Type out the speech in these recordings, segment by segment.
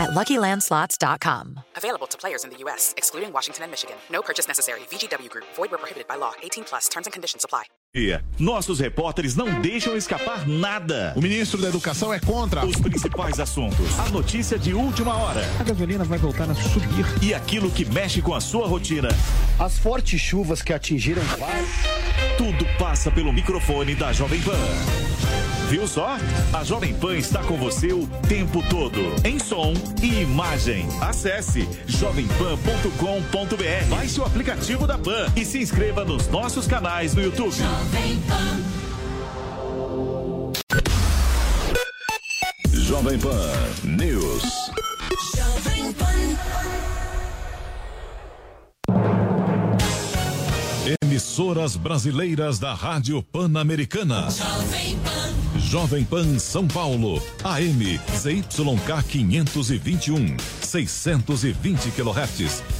at LuckyLandSlots.com. Available to players in the U.S., excluding Washington and Michigan. No purchase necessary. VGW Group. Void where prohibited by law. 18 plus. Terms and conditions apply. Nossos repórteres não deixam escapar nada. O ministro da Educação é contra. Os principais assuntos. A notícia de última hora. A gasolina vai voltar a subir. E aquilo que mexe com a sua rotina. As fortes chuvas que atingiram. Tudo passa pelo microfone da Jovem Pan. Viu só? A Jovem Pan está com você o tempo todo, em som e imagem. Acesse jovempan.com.br. Baixe o aplicativo da Pan e se inscreva nos nossos canais no YouTube. Jovem Pan News. Emissoras brasileiras da Rádio Pan-Americana. Jovem Pan São Paulo, AM ZYK 521, 620 kHz,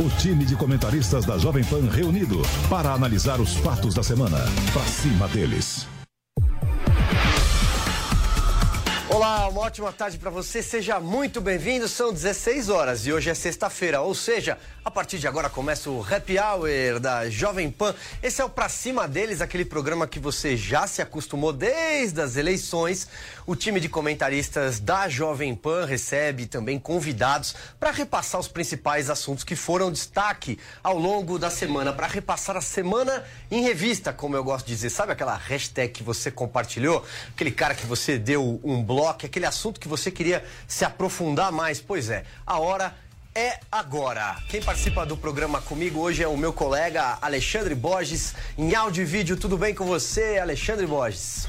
O time de comentaristas da Jovem Pan reunido para analisar os fatos da semana. Pra cima deles. Olá, uma ótima tarde para você. Seja muito bem-vindo. São 16 horas e hoje é sexta-feira, ou seja, a partir de agora começa o Happy Hour da Jovem Pan. Esse é o Pra Cima deles, aquele programa que você já se acostumou desde as eleições. O time de comentaristas da Jovem Pan recebe também convidados para repassar os principais assuntos que foram destaque ao longo da semana, para repassar a semana em revista, como eu gosto de dizer. Sabe aquela hashtag que você compartilhou? Aquele cara que você deu um bloco, aquele assunto que você queria se aprofundar mais? Pois é, a hora é agora. Quem participa do programa comigo hoje é o meu colega Alexandre Borges, em áudio e vídeo. Tudo bem com você, Alexandre Borges?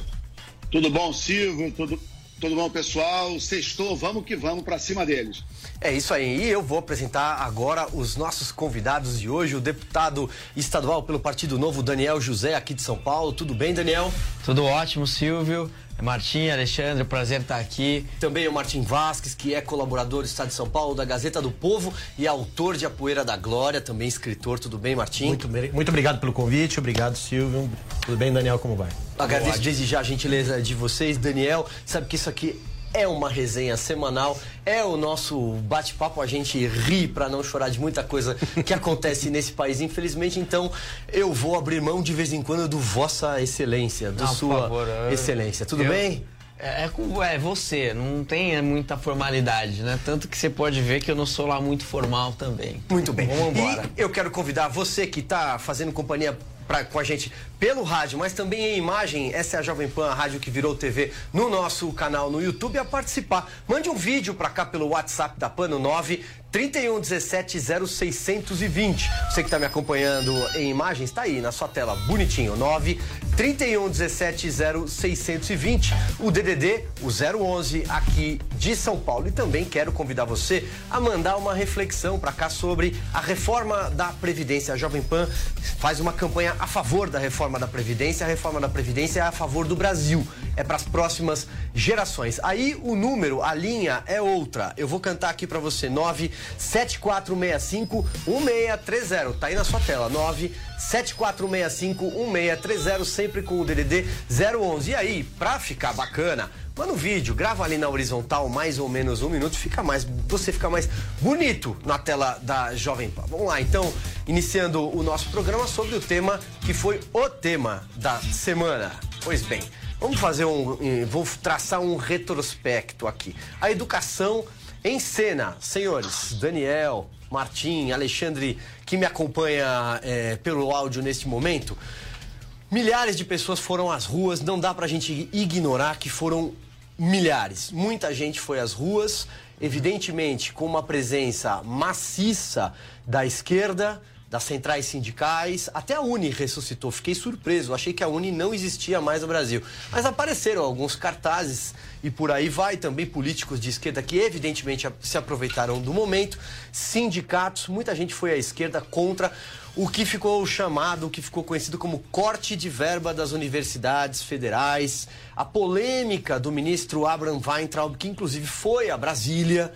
Tudo bom, Silvio? Tudo, tudo bom, pessoal? Sextou, vamos que vamos para cima deles. É isso aí. E eu vou apresentar agora os nossos convidados de hoje, o deputado estadual pelo Partido Novo, Daniel José, aqui de São Paulo. Tudo bem, Daniel? Tudo ótimo, Silvio. Martim, Alexandre, prazer estar aqui. Também o Martim Vasques, que é colaborador do Estado de São Paulo, da Gazeta do Povo e autor de A Poeira da Glória, também escritor. Tudo bem, Martim? Muito, muito obrigado pelo convite, obrigado, Silvio. Tudo bem, Daniel, como vai? Agradeço desde já a gentileza de vocês. Daniel, sabe que isso aqui é uma resenha semanal, é o nosso bate-papo, a gente ri para não chorar de muita coisa que acontece nesse país, infelizmente. Então, eu vou abrir mão de vez em quando do Vossa Excelência, do por Sua favor, eu- Excelência. Tudo eu- bem? É, é é você, não tem muita formalidade, né? Tanto que você pode ver que eu não sou lá muito formal também. Muito bem. Vamos embora. E eu quero convidar você que está fazendo companhia pra, com a gente pelo rádio, mas também em imagem. Essa é a Jovem Pan, a rádio que virou TV no nosso canal no YouTube, a participar. Mande um vídeo para cá pelo WhatsApp da Pan no 9 31 17 0620. Você que está me acompanhando em imagens, está aí na sua tela, bonitinho. 9 31 17 0620. O DDD, o 011 aqui de São Paulo. E também quero convidar você a mandar uma reflexão para cá sobre a reforma da Previdência. A Jovem Pan faz uma campanha a favor da reforma da Previdência. A reforma da Previdência é a favor do Brasil. É para as próximas gerações. Aí o número, a linha é outra. Eu vou cantar aqui para você. 97465 1630. Tá aí na sua tela. 97465 1630, sempre com o DDD 011. E aí, pra ficar bacana, Manda um vídeo, grava ali na horizontal mais ou menos um minuto, fica mais, você fica mais bonito na tela da Jovem Pan. Vamos lá, então, iniciando o nosso programa sobre o tema que foi o tema da semana. Pois bem, vamos fazer um, vou traçar um retrospecto aqui. A educação em cena, senhores, Daniel, Martim, Alexandre, que me acompanha é, pelo áudio neste momento. Milhares de pessoas foram às ruas, não dá pra gente ignorar que foram milhares. Muita gente foi às ruas, evidentemente com uma presença maciça da esquerda, das centrais sindicais, até a Uni ressuscitou. Fiquei surpreso, achei que a Uni não existia mais no Brasil. Mas apareceram alguns cartazes e por aí vai, também políticos de esquerda que evidentemente se aproveitaram do momento, sindicatos, muita gente foi à esquerda contra o que ficou chamado, o que ficou conhecido como corte de verba das universidades federais, a polêmica do ministro Abraham Weintraub, que inclusive foi a Brasília.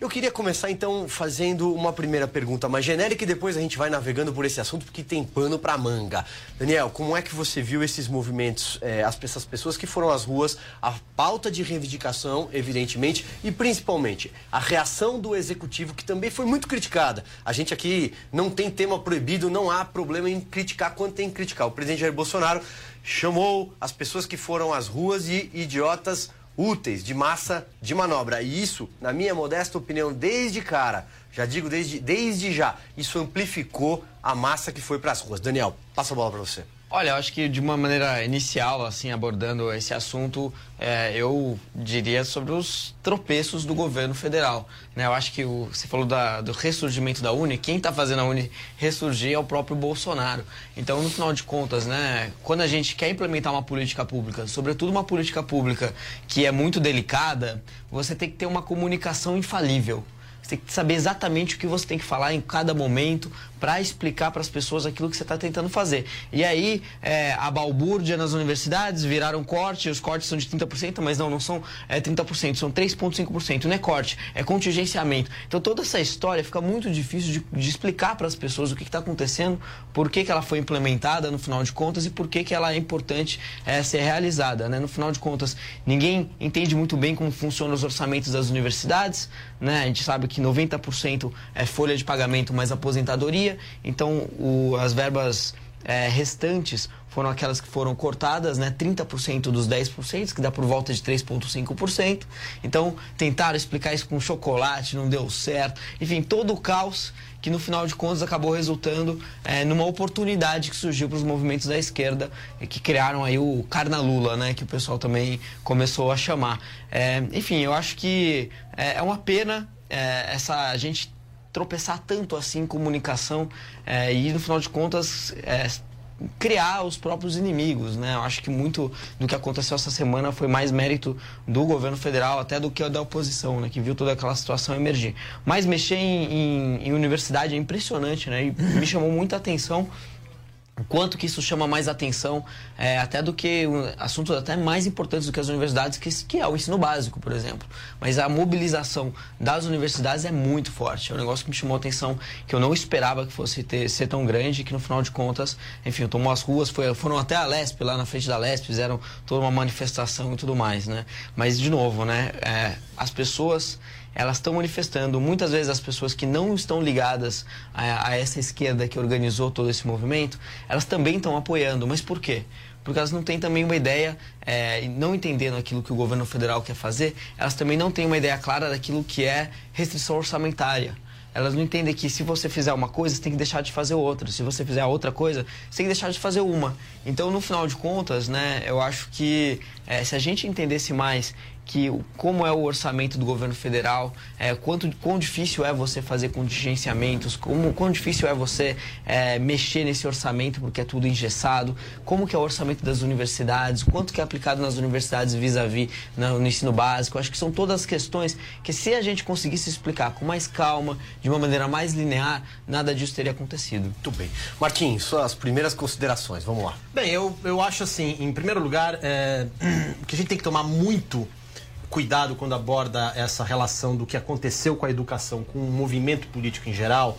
Eu queria começar então fazendo uma primeira pergunta mais genérica e depois a gente vai navegando por esse assunto porque tem pano para manga. Daniel, como é que você viu esses movimentos, eh, as, essas pessoas que foram às ruas, a pauta de reivindicação, evidentemente, e principalmente a reação do executivo que também foi muito criticada. A gente aqui não tem tema proibido, não há problema em criticar quando tem que criticar. O presidente Jair Bolsonaro chamou as pessoas que foram às ruas de idiotas úteis de massa de manobra. E isso, na minha modesta opinião, desde cara, já digo desde, desde já, isso amplificou a massa que foi para as ruas. Daniel, passa a bola para você. Olha, eu acho que de uma maneira inicial, assim, abordando esse assunto, é, eu diria sobre os tropeços do governo federal. Né? Eu acho que o, você falou da, do ressurgimento da Uni, quem está fazendo a Uni ressurgir é o próprio Bolsonaro. Então, no final de contas, né, quando a gente quer implementar uma política pública, sobretudo uma política pública que é muito delicada, você tem que ter uma comunicação infalível. Você tem que saber exatamente o que você tem que falar em cada momento para explicar para as pessoas aquilo que você está tentando fazer. E aí, é, a balbúrdia nas universidades viraram corte, os cortes são de 30%, mas não, não são é, 30%, são 3,5%. Não é corte, é contingenciamento. Então, toda essa história fica muito difícil de, de explicar para as pessoas o que está acontecendo, por que, que ela foi implementada no final de contas e por que, que ela é importante é, ser realizada. Né? No final de contas, ninguém entende muito bem como funcionam os orçamentos das universidades. Né? A gente sabe que que 90% é folha de pagamento mais aposentadoria, então o, as verbas é, restantes foram aquelas que foram cortadas, né? 30% dos 10%, que dá por volta de 3,5%. Então, tentaram explicar isso com chocolate, não deu certo. Enfim, todo o caos que no final de contas acabou resultando é, numa oportunidade que surgiu para os movimentos da esquerda, que criaram aí o Carnalula, né? Que o pessoal também começou a chamar. É, enfim, eu acho que é, é uma pena é, essa gente tropeçar tanto assim em comunicação é, e no final de contas criar os próprios inimigos, né? Eu acho que muito do que aconteceu essa semana foi mais mérito do governo federal até do que da oposição, né? Que viu toda aquela situação emergir. Mas mexer em, em, em universidade é impressionante, né? E me chamou muita atenção quanto que isso chama mais atenção, é, até do que assuntos até mais importantes do que as universidades, que, que, é o ensino básico, por exemplo. Mas a mobilização das universidades é muito forte. É um negócio que me chamou a atenção, que eu não esperava que fosse ter, ser tão grande, que no final de contas, enfim, tomou as ruas, foi, foram até a Lesp, lá na frente da Lesp, fizeram toda uma manifestação e tudo mais, né? Mas, de novo, né, é, as pessoas elas estão manifestando. Muitas vezes as pessoas que não estão ligadas a, a essa esquerda que organizou todo esse movimento, elas também estão apoiando. Mas por quê? porque elas não têm também uma ideia, é, não entendendo aquilo que o governo federal quer fazer, elas também não têm uma ideia clara daquilo que é restrição orçamentária. Elas não entendem que se você fizer uma coisa, você tem que deixar de fazer outra. Se você fizer outra coisa, você tem que deixar de fazer uma. Então, no final de contas, né, eu acho que é, se a gente entendesse mais que como é o orçamento do governo federal, é, quanto, quão difícil é você fazer contingenciamentos, como, quão difícil é você é, mexer nesse orçamento porque é tudo engessado, como que é o orçamento das universidades, quanto que é aplicado nas universidades vis-à-vis no, no ensino básico. Acho que são todas questões que se a gente conseguisse explicar com mais calma, de uma maneira mais linear, nada disso teria acontecido. Muito bem. Marquinhos, suas primeiras considerações, vamos lá. Bem, eu, eu acho assim, em primeiro lugar, é, que a gente tem que tomar muito cuidado quando aborda essa relação do que aconteceu com a educação, com o movimento político em geral,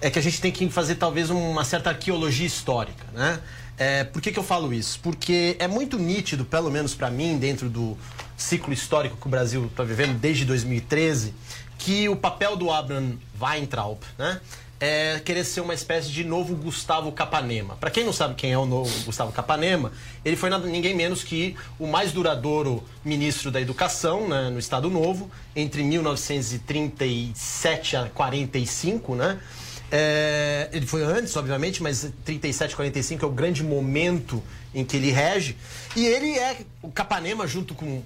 é que a gente tem que fazer talvez uma certa arqueologia histórica, né? É, por que, que eu falo isso? Porque é muito nítido, pelo menos para mim, dentro do ciclo histórico que o Brasil está vivendo desde 2013, que o papel do Abraham Weintraub, né? É querer ser uma espécie de novo Gustavo Capanema. Para quem não sabe quem é o novo Gustavo Capanema, ele foi nada, ninguém menos que o mais duradouro ministro da Educação né, no Estado Novo, entre 1937 a 45, né? É, ele foi antes, obviamente, mas 37, 45 é o grande momento em que ele rege. E ele é o Capanema, junto com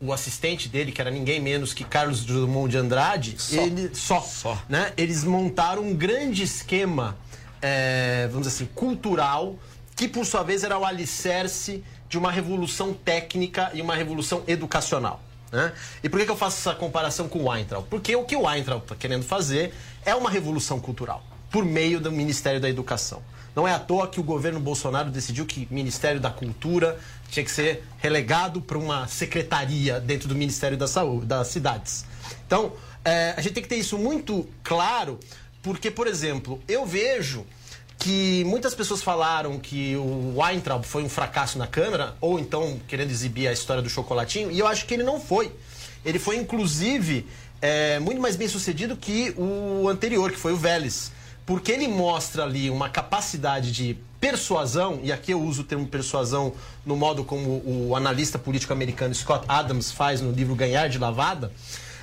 o assistente dele, que era ninguém menos que Carlos Drummond de Andrade, só. Ele, só, só. Né? eles montaram um grande esquema, é, vamos dizer assim, cultural, que por sua vez era o alicerce de uma revolução técnica e uma revolução educacional. Né? E por que, que eu faço essa comparação com o Weintraub? Porque o que o Weintraub está querendo fazer é uma revolução cultural, por meio do Ministério da Educação. Não é à toa que o governo Bolsonaro decidiu que o Ministério da Cultura tinha que ser relegado para uma secretaria dentro do Ministério da Saúde, das cidades. Então, é, a gente tem que ter isso muito claro, porque, por exemplo, eu vejo que muitas pessoas falaram que o Weintraub foi um fracasso na Câmara, ou então querendo exibir a história do chocolatinho, e eu acho que ele não foi. Ele foi, inclusive, é, muito mais bem sucedido que o anterior, que foi o Vélez porque ele mostra ali uma capacidade de persuasão, e aqui eu uso o termo persuasão no modo como o analista político americano Scott Adams faz no livro Ganhar de Lavada,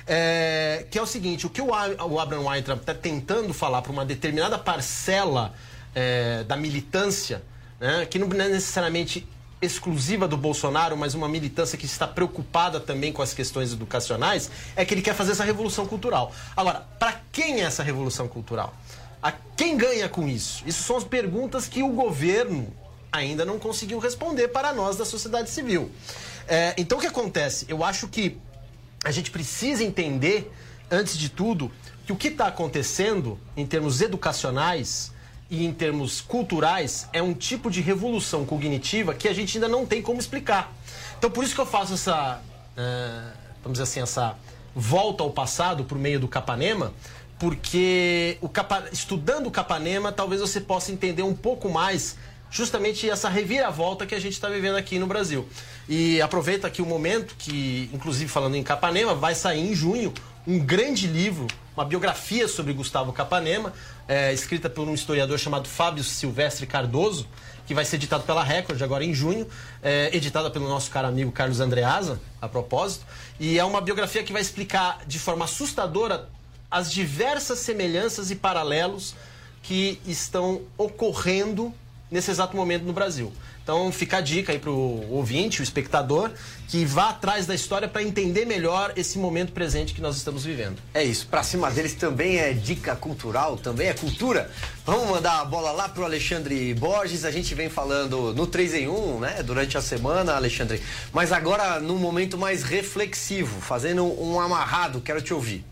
é, que é o seguinte: o que o, Abraham Weintraub está tentando falar para uma determinada parcela é, da militância, né, que não é necessariamente exclusiva do Bolsonaro, mas uma militância que está preocupada também com as questões educacionais, é que ele quer fazer essa revolução cultural. Agora, para quem é essa revolução cultural? A quem ganha com isso? Isso são as perguntas que o governo ainda não conseguiu responder para nós da sociedade civil. É, então o que acontece? Eu acho que a gente precisa entender, antes de tudo, que o que está acontecendo em termos educacionais e em termos culturais é um tipo de revolução cognitiva que a gente ainda não tem como explicar. Então por isso que eu faço essa, uh, vamos dizer assim, essa volta ao passado por meio do Capanema, porque o Capa... estudando o Capanema, talvez você possa entender um pouco mais justamente essa reviravolta que a gente está vivendo aqui no Brasil. E aproveita aqui o momento que, inclusive falando em Capanema, vai sair em junho um grande livro, uma biografia sobre Gustavo Capanema, é, escrita por um historiador chamado Fábio Silvestre Cardoso, que vai ser editado pela Record agora em junho, é, editada pelo nosso caro amigo Carlos Andreasa, a propósito. E é uma biografia que vai explicar de forma assustadora as diversas semelhanças e paralelos que estão ocorrendo nesse exato momento no Brasil. Então fica a dica aí para o ouvinte, o espectador, que vá atrás da história para entender melhor esse momento presente que nós estamos vivendo. É isso, para cima deles também é dica cultural, também é cultura. Vamos mandar a bola lá para o Alexandre Borges, a gente vem falando no 3 em 1, né, durante a semana, Alexandre, mas agora num momento mais reflexivo, fazendo um amarrado, quero te ouvir.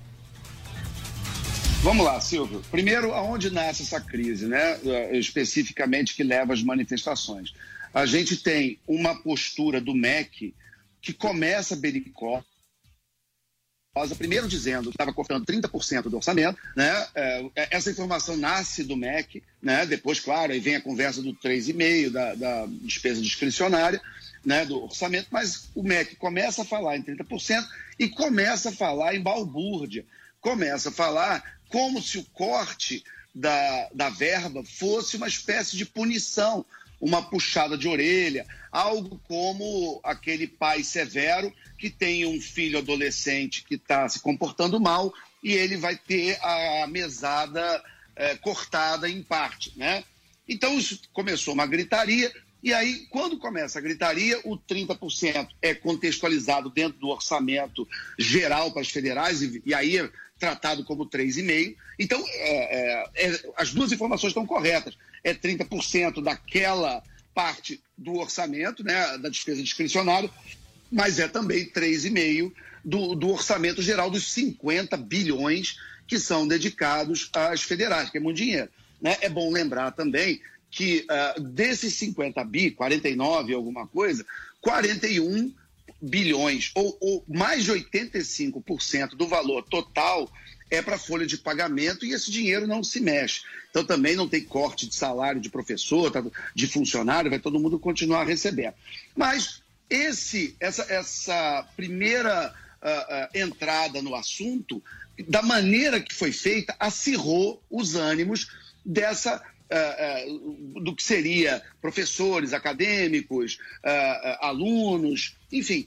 Vamos lá, Silvio. Primeiro, aonde nasce essa crise, né? Eh, especificamente que leva às manifestações. A gente tem uma postura do MEC que começa belicosa, primeiro dizendo que estava cortando 30% do orçamento, né? É, essa informação nasce do MEC, né? Depois, claro, aí vem a conversa do 3,5%, da, da despesa discricionária, né? Do orçamento, mas o MEC começa a falar em 30% e começa a falar em balbúrdia, começa a falar como se o corte da, da verba fosse uma espécie de punição, uma puxada de orelha, algo como aquele pai severo que tem um filho adolescente que está se comportando mal e ele vai ter a mesada é, cortada em parte, né? Então isso começou uma gritaria e aí quando começa a gritaria o 30% é contextualizado dentro do orçamento geral para as federais e, e aí tratado como 3,5%. Então, é, é, é, as duas informações estão corretas. É 30% daquela parte do orçamento, né, da despesa discricionária, mas é também 3,5% do, do orçamento geral dos 50 bilhões que são dedicados às federais, que é muito dinheiro. Né? É bom lembrar também que uh, desses 50 bi, 49 alguma coisa, 41 bilhões, ou, ou mais de 85% do valor total é para folha de pagamento e esse dinheiro não se mexe. Então também não tem corte de salário de professor, tá, de funcionário, vai todo mundo continuar recebendo. Mas esse, essa, essa primeira uh, uh, entrada no assunto, da maneira que foi feita, acirrou os ânimos dessa do que seria professores, acadêmicos, uh, alunos, enfim.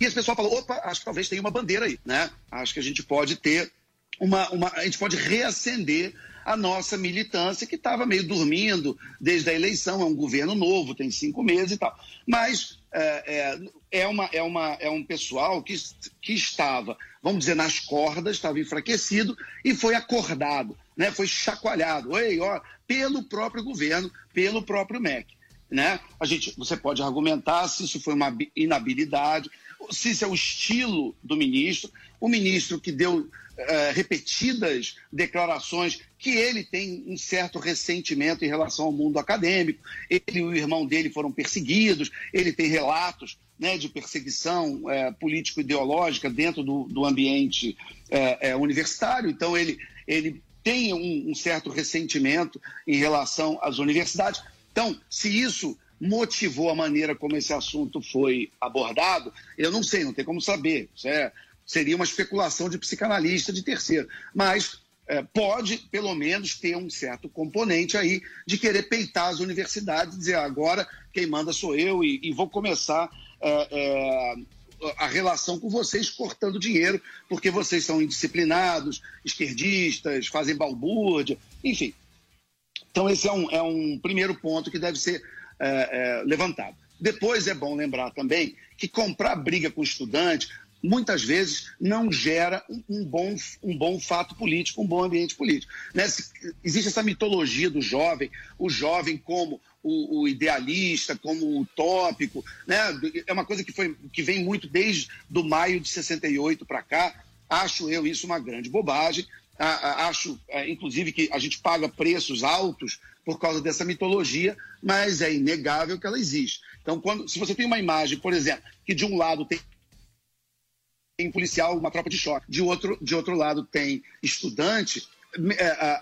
E esse pessoal falou: opa, acho que talvez tenha uma bandeira aí, né? Acho que a gente pode ter uma. uma a gente pode reacender a nossa militância, que estava meio dormindo desde a eleição, é um governo novo, tem cinco meses e tal. Mas é, é, é, uma, é, uma, é um pessoal que, que estava, vamos dizer, nas cordas, estava enfraquecido e foi acordado, né? foi chacoalhado Oi, ó, pelo próprio governo, pelo próprio MEC. Né? A gente, você pode argumentar se isso foi uma inabilidade, se isso é o estilo do ministro, o ministro que deu uh, repetidas declarações que ele tem um certo ressentimento em relação ao mundo acadêmico. Ele e o irmão dele foram perseguidos, ele tem relatos né, de perseguição é, político-ideológica dentro do, do ambiente é, é, universitário, então ele, ele tem um, um certo ressentimento em relação às universidades. Então, se isso motivou a maneira como esse assunto foi abordado, eu não sei, não tem como saber. Isso é, seria uma especulação de psicanalista de terceiro. Mas é, pode, pelo menos, ter um certo componente aí de querer peitar as universidades, dizer agora quem manda sou eu e, e vou começar é, é, a relação com vocês cortando dinheiro, porque vocês são indisciplinados, esquerdistas, fazem balbúrdia, enfim. Então, esse é um, é um primeiro ponto que deve ser é, é, levantado. Depois é bom lembrar também que comprar briga com estudante muitas vezes não gera um, bom, um bom fato político, um bom ambiente político. Né? Existe essa mitologia do jovem, o jovem como o, o, idealista, como o utópico, né? é uma coisa que, foi, que vem muito desde do maio de 68 para cá. Acho eu isso uma grande bobagem. Acho, é, inclusive, que a gente paga preços altos por causa dessa mitologia, mas é inegável que ela existe. Então, quando, se você tem uma imagem, por exemplo, que de um lado tem tem policial, uma tropa de choque. De outro, de outro lado tem estudante. É,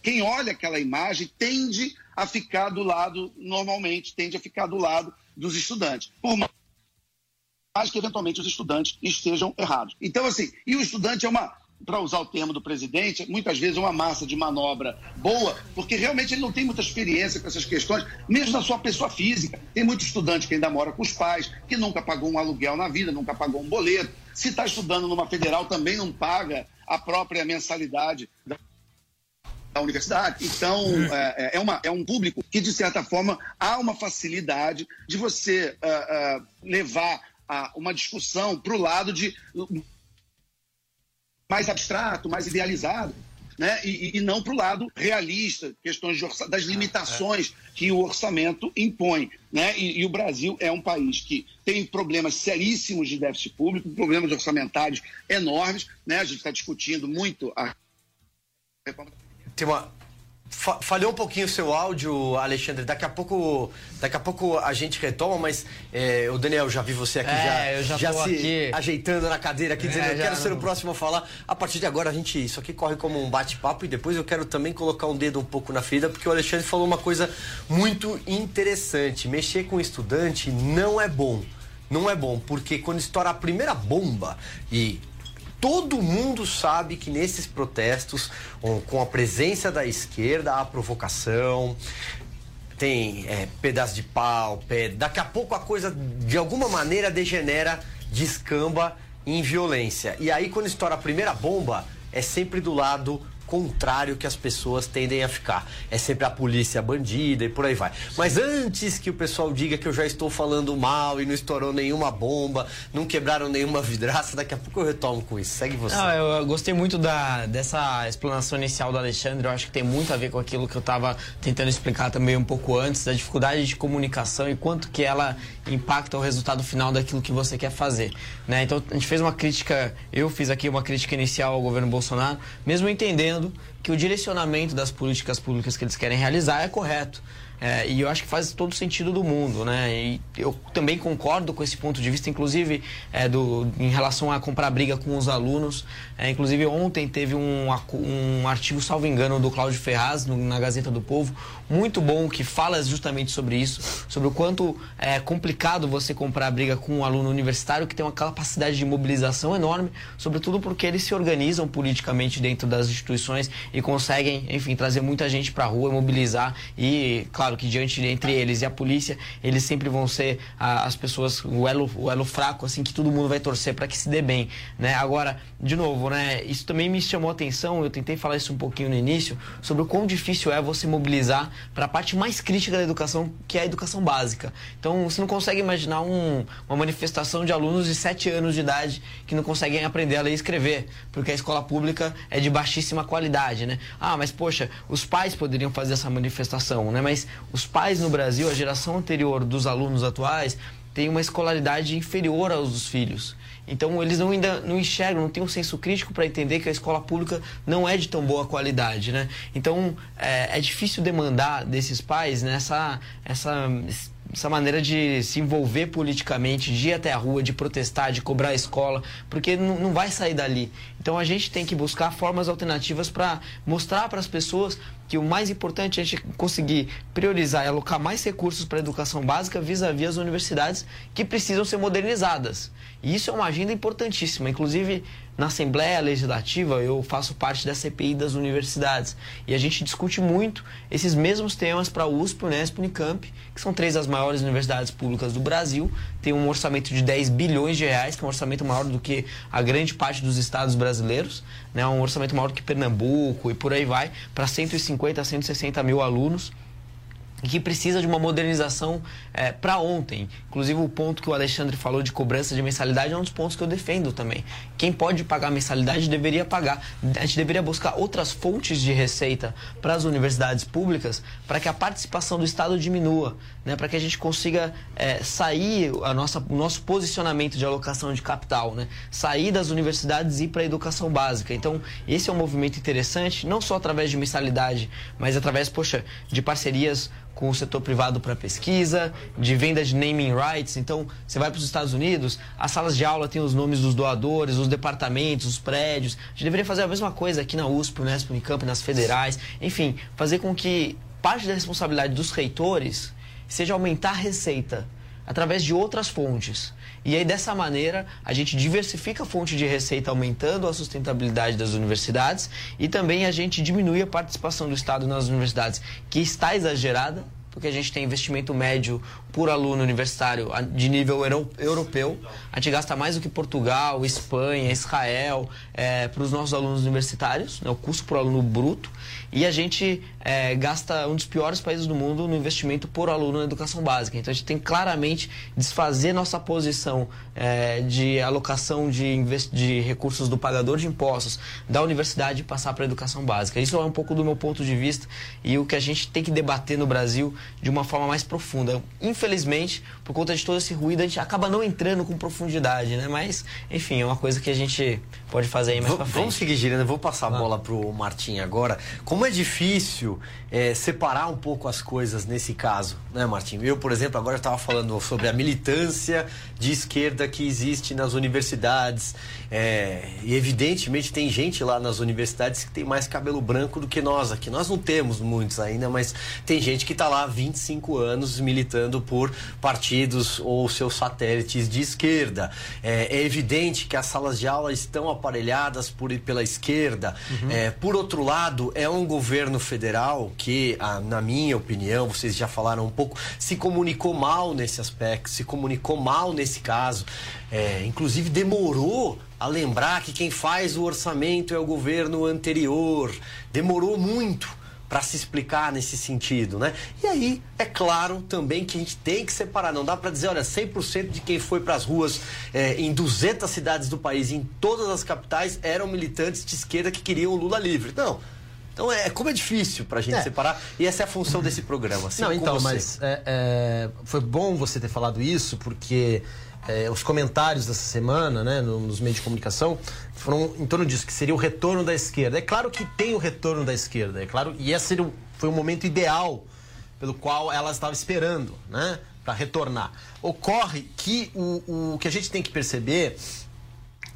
quem olha aquela imagem tende a ficar do lado, normalmente, tende a ficar do lado dos estudantes. Por mais que eventualmente os estudantes estejam errados. Então, assim, e o estudante é uma, para usar o termo do presidente, muitas vezes uma massa de manobra boa, porque realmente ele não tem muita experiência com essas questões, mesmo na sua pessoa física. Tem muito estudante que ainda mora com os pais, que nunca pagou um aluguel na vida, nunca pagou um boleto. Se está estudando numa federal, também não paga a própria mensalidade da da universidade. Então, é, é, é, uma, é um público que, de certa forma, há uma facilidade de você uh, uh, levar uh, uma discussão para o lado de mais abstrato, mais idealizado. Né? E, e não para o lado realista, questões das limitações que o orçamento impõe. Né? E, e, o Brasil é um país que tem problemas seríssimos de déficit público, problemas orçamentários enormes. Né? A gente está discutindo muito a tem uma, falhou um pouquinho o seu áudio, Alexandre. Daqui a pouco, daqui a pouco a gente retoma, mas é, o Daniel já vi você aqui é, já, já, já se aqui. ajeitando na cadeira aqui, é, dizendo eu quero ser o próximo a falar. A partir de agora a gente isso aqui corre como um bate-papo e depois eu quero também colocar um dedo um pouco na ferida, porque o Alexandre falou uma coisa muito interessante. Mexer com estudante não é bom. Não é bom, porque quando estoura a primeira bomba e todo mundo sabe que nesses protestos, com a presença da esquerda, há provocação, tem é, pedaço de pau, pé. Daqui a pouco a coisa, de alguma maneira, degenera, descamba em violência. E aí, quando estoura a primeira bomba, é sempre do lado contrário que as pessoas tendem a ficar. É sempre a polícia bandida e por aí vai. Mas antes que o pessoal diga que eu já estou falando mal e não estourou nenhuma bomba, não quebraram nenhuma vidraça, daqui a pouco eu retomo com isso. Segue você. Não, eu gostei muito da, dessa explanação inicial do Alexandre. Eu acho que tem muito a ver com aquilo que eu estava tentando explicar também um pouco antes, da dificuldade de comunicação e quanto que ela impacta o resultado final daquilo que você quer fazer. Né? Então a gente fez uma crítica, eu fiz aqui uma crítica inicial ao governo Bolsonaro, mesmo entendendo que o direcionamento das políticas públicas que eles querem realizar é correto. É, e eu acho que faz todo sentido do mundo, né? E eu também concordo com esse ponto de vista, inclusive é, do, em relação a comprar briga com os alunos. É, inclusive ontem teve um, um artigo, salvo engano, do Cláudio Ferraz no, na Gazeta do Povo, muito bom, que fala justamente sobre isso, sobre o quanto é complicado você comprar briga com um aluno universitário que tem uma capacidade de mobilização enorme, sobretudo porque eles se organizam politicamente dentro das instituições e conseguem, enfim, trazer muita gente para a rua, mobilizar e, claro, que diante entre eles e a polícia, eles sempre vão ser a, as pessoas, o elo, o elo fraco, assim, que todo mundo vai torcer para que se dê bem, né? Agora, de novo, né, isso também me chamou a atenção, eu tentei falar isso um pouquinho no início, sobre o quão difícil é você mobilizar para a parte mais crítica da educação, que é a educação básica. Então, você não consegue imaginar um, uma manifestação de alunos de 7 anos de idade que não conseguem aprender a ler e escrever, porque a escola pública é de baixíssima qualidade, né? Ah, mas poxa, os pais poderiam fazer essa manifestação, né? Mas os pais no Brasil, a geração anterior dos alunos atuais, tem uma escolaridade inferior aos dos filhos. Então eles não, ainda não enxergam, não têm um senso crítico para entender que a escola pública não é de tão boa qualidade, né? Então é, é difícil demandar desses pais nessa essa essa maneira de se envolver politicamente, de ir até a rua, de protestar, de cobrar a escola, porque não, não vai sair dali. Então a gente tem que buscar formas alternativas para mostrar para as pessoas que o mais importante é a gente conseguir priorizar e alocar mais recursos para a educação básica vis-à-vis -vis as universidades que precisam ser modernizadas. E isso é uma agenda importantíssima. Inclusive, na Assembleia Legislativa, eu faço parte da CPI das universidades. E a gente discute muito esses mesmos temas para a USP, Unesp e Unicamp, que são três das maiores universidades públicas do Brasil. Tem um orçamento de 10 bilhões de reais, que é um orçamento maior do que a grande parte dos estados brasileiros. Né? Um orçamento maior do que Pernambuco e por aí vai, para 150 a 160 mil alunos que precisa de uma modernização é, para ontem. Inclusive, o ponto que o Alexandre falou de cobrança de mensalidade é um dos pontos que eu defendo também. Quem pode pagar mensalidade deveria pagar. A gente deveria buscar outras fontes de receita para as universidades públicas para que a participação do Estado diminua, né? para que a gente consiga é, sair a nossa, o nosso posicionamento de alocação de capital, né? sair das universidades e ir para a educação básica. Então, esse é um movimento interessante, não só através de mensalidade, mas através, poxa, de parcerias com o setor privado para pesquisa, de venda de naming rights. Então, você vai para os Estados Unidos, as salas de aula têm os nomes dos doadores, os departamentos, os prédios. A gente deveria fazer a mesma coisa aqui na USP, Unesp, Unicamp, nas federais. Enfim, fazer com que parte da responsabilidade dos reitores seja aumentar a receita através de outras fontes. E aí, dessa maneira, a gente diversifica a fonte de receita, aumentando a sustentabilidade das universidades e também a gente diminui a participação do Estado nas universidades, que está exagerada, porque a gente tem investimento médio por aluno universitário de nível europeu. A gente gasta mais do que Portugal, Espanha, Israel é, para os nossos alunos universitários, né, o custo por aluno bruto. E a gente é, gasta um dos piores países do mundo no investimento por aluno na educação básica. Então a gente tem claramente desfazer nossa posição é, de alocação de, de recursos do pagador de impostos da universidade e passar para a educação básica. Isso é um pouco do meu ponto de vista e o que a gente tem que debater no Brasil de uma forma mais profunda. Por conta de todo esse ruído, a gente acaba não entrando com profundidade, né? Mas, enfim, é uma coisa que a gente pode fazer aí mais v pra frente. Vamos seguir girando, eu vou passar a bola pro Martim agora. Como é difícil é, separar um pouco as coisas nesse caso, né, Martim? Eu, por exemplo, agora estava falando sobre a militância de esquerda que existe nas universidades. É, e evidentemente tem gente lá nas universidades que tem mais cabelo branco do que nós aqui. Nós não temos muitos ainda, mas tem gente que está lá há 25 anos militando por partidos ou seus satélites de esquerda. É, é evidente que as salas de aula estão aparelhadas por, pela esquerda. Uhum. É, por outro lado, é um governo federal que, ah, na minha opinião, vocês já falaram um pouco, se comunicou mal nesse aspecto, se comunicou mal nesse caso. É, inclusive demorou a lembrar que quem faz o orçamento é o governo anterior. Demorou muito para se explicar nesse sentido, né? E aí, é claro também que a gente tem que separar. Não dá para dizer, olha, 100% de quem foi para as ruas é, em 200 cidades do país, em todas as capitais, eram militantes de esquerda que queriam o Lula livre. Não. Então, é como é difícil para a gente é. separar. E essa é a função desse programa. Assim Não, então, mas é, é, foi bom você ter falado isso, porque é, os comentários dessa semana, né, nos meios de comunicação, foram em torno disso, que seria o retorno da esquerda. É claro que tem o retorno da esquerda, é claro, e esse foi o momento ideal pelo qual ela estava esperando, né, para retornar. Ocorre que o, o que a gente tem que perceber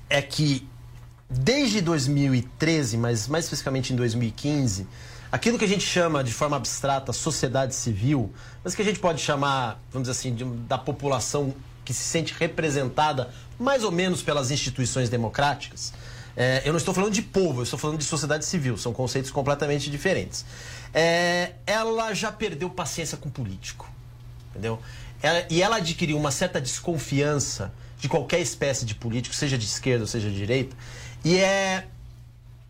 é que desde 2013, mas mais especificamente em 2015, aquilo que a gente chama de forma abstrata sociedade civil, mas que a gente pode chamar, vamos dizer assim, de, da população que se sente representada mais ou menos pelas instituições democráticas. É, eu não estou falando de povo, eu estou falando de sociedade civil, são conceitos completamente diferentes. É, ela já perdeu paciência com político, entendeu? Ela, e ela adquiriu uma certa desconfiança de qualquer espécie de político, seja de esquerda ou seja de direita, e é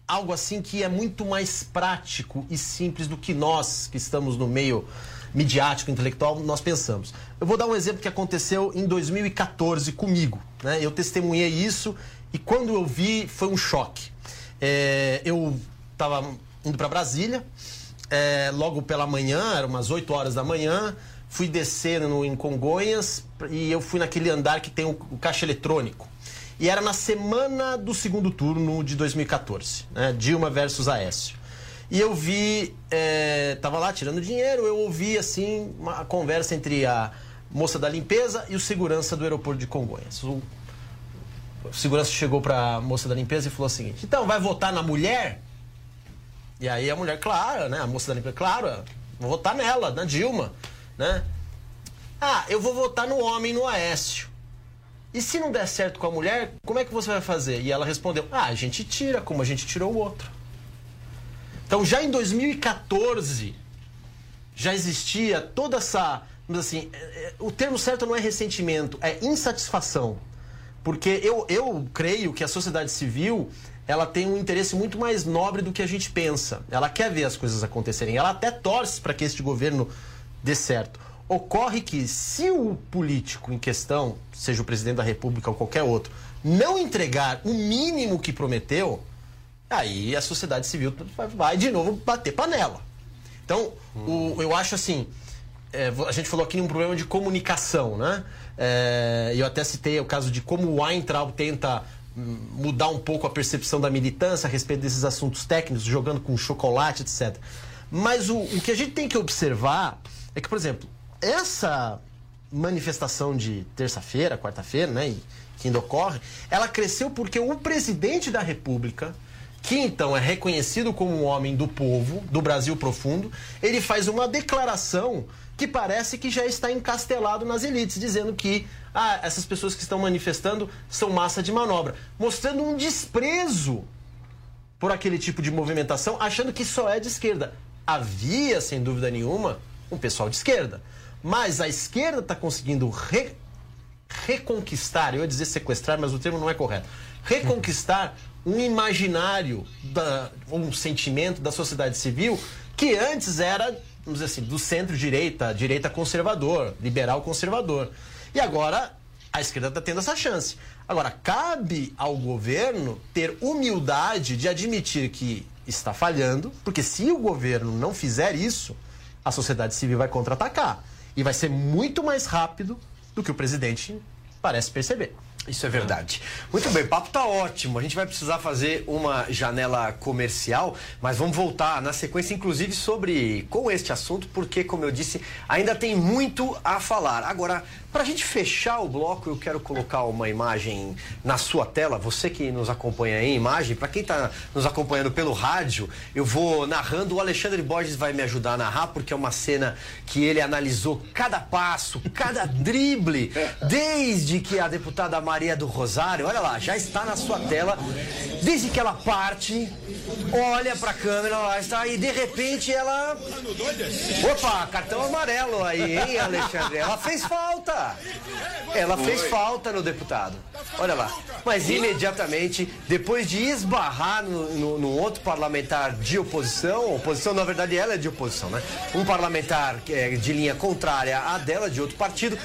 algo assim que é muito mais prático e simples do que nós que estamos no meio midiático, intelectual, nós pensamos. Eu vou dar um exemplo que aconteceu em 2014 comigo. Né? Eu testemunhei isso e quando eu vi foi um choque. É, eu estava indo para Brasília, é, logo pela manhã, eram umas 8 horas da manhã, fui descer no, em Congonhas e eu fui naquele andar que tem o, o caixa eletrônico. E era na semana do segundo turno de 2014, né? Dilma versus Aécio. E eu vi, é, tava lá tirando dinheiro, eu ouvi assim uma conversa entre a moça da limpeza e o segurança do aeroporto de Congonhas. O, o segurança chegou para a moça da limpeza e falou o seguinte: "Então, vai votar na mulher?" E aí a mulher, claro, né? A moça da limpeza, claro, vou votar nela, na Dilma, né? Ah, eu vou votar no homem, no Aécio. E se não der certo com a mulher, como é que você vai fazer? E ela respondeu: Ah, a gente tira, como a gente tirou o outro. Então já em 2014 já existia toda essa. Assim, o termo certo não é ressentimento, é insatisfação. Porque eu, eu creio que a sociedade civil ela tem um interesse muito mais nobre do que a gente pensa. Ela quer ver as coisas acontecerem. Ela até torce para que este governo dê certo. Ocorre que, se o político em questão, seja o presidente da República ou qualquer outro, não entregar o mínimo que prometeu, aí a sociedade civil vai de novo bater panela. Então, hum. o, eu acho assim. É, a gente falou aqui um problema de comunicação, né? É, eu até citei o caso de como o Weintraub tenta hum, mudar um pouco a percepção da militância a respeito desses assuntos técnicos, jogando com chocolate, etc. Mas o, o que a gente tem que observar é que, por exemplo, essa manifestação de terça-feira, quarta-feira, né, que ainda ocorre, ela cresceu porque o presidente da República, que então é reconhecido como um homem do povo, do Brasil profundo, ele faz uma declaração que parece que já está encastelado nas elites, dizendo que ah, essas pessoas que estão manifestando são massa de manobra, mostrando um desprezo por aquele tipo de movimentação, achando que só é de esquerda. Havia, sem dúvida nenhuma, um pessoal de esquerda. Mas a esquerda está conseguindo re, reconquistar, eu ia dizer sequestrar, mas o termo não é correto. Reconquistar um imaginário, da, um sentimento da sociedade civil que antes era, vamos dizer assim, do centro-direita, direita conservador, liberal conservador. E agora a esquerda está tendo essa chance. Agora, cabe ao governo ter humildade de admitir que está falhando, porque se o governo não fizer isso, a sociedade civil vai contra-atacar. E vai ser muito mais rápido do que o presidente parece perceber. Isso é verdade. Muito bem, papo tá ótimo. A gente vai precisar fazer uma janela comercial, mas vamos voltar na sequência, inclusive, sobre com este assunto, porque, como eu disse, ainda tem muito a falar. Agora, para a gente fechar o bloco, eu quero colocar uma imagem na sua tela. Você que nos acompanha em imagem, para quem está nos acompanhando pelo rádio, eu vou narrando. O Alexandre Borges vai me ajudar a narrar, porque é uma cena que ele analisou cada passo, cada drible, desde que a deputada Maria do Rosário, olha lá, já está na sua tela, desde que ela parte, olha para a câmera, lá está, e de repente ela. Opa, cartão amarelo aí, hein, Alexandre? Ela fez falta. Ela fez falta no deputado. Olha lá. Mas imediatamente, depois de esbarrar no, no, no outro parlamentar de oposição, oposição, na verdade, ela é de oposição, né? Um parlamentar é, de linha contrária à dela, de outro partido,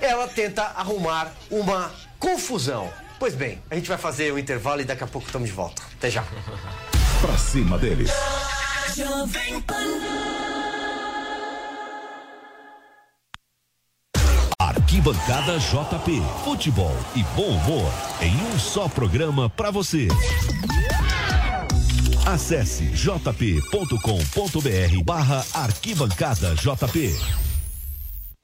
ela tenta arrumar uma confusão. Pois bem, a gente vai fazer o intervalo e daqui a pouco estamos de volta. Até já. pra cima deles. Arquibancada JP. Futebol e bom humor em um só programa para você. Acesse jp.com.br barra arquibancada JP.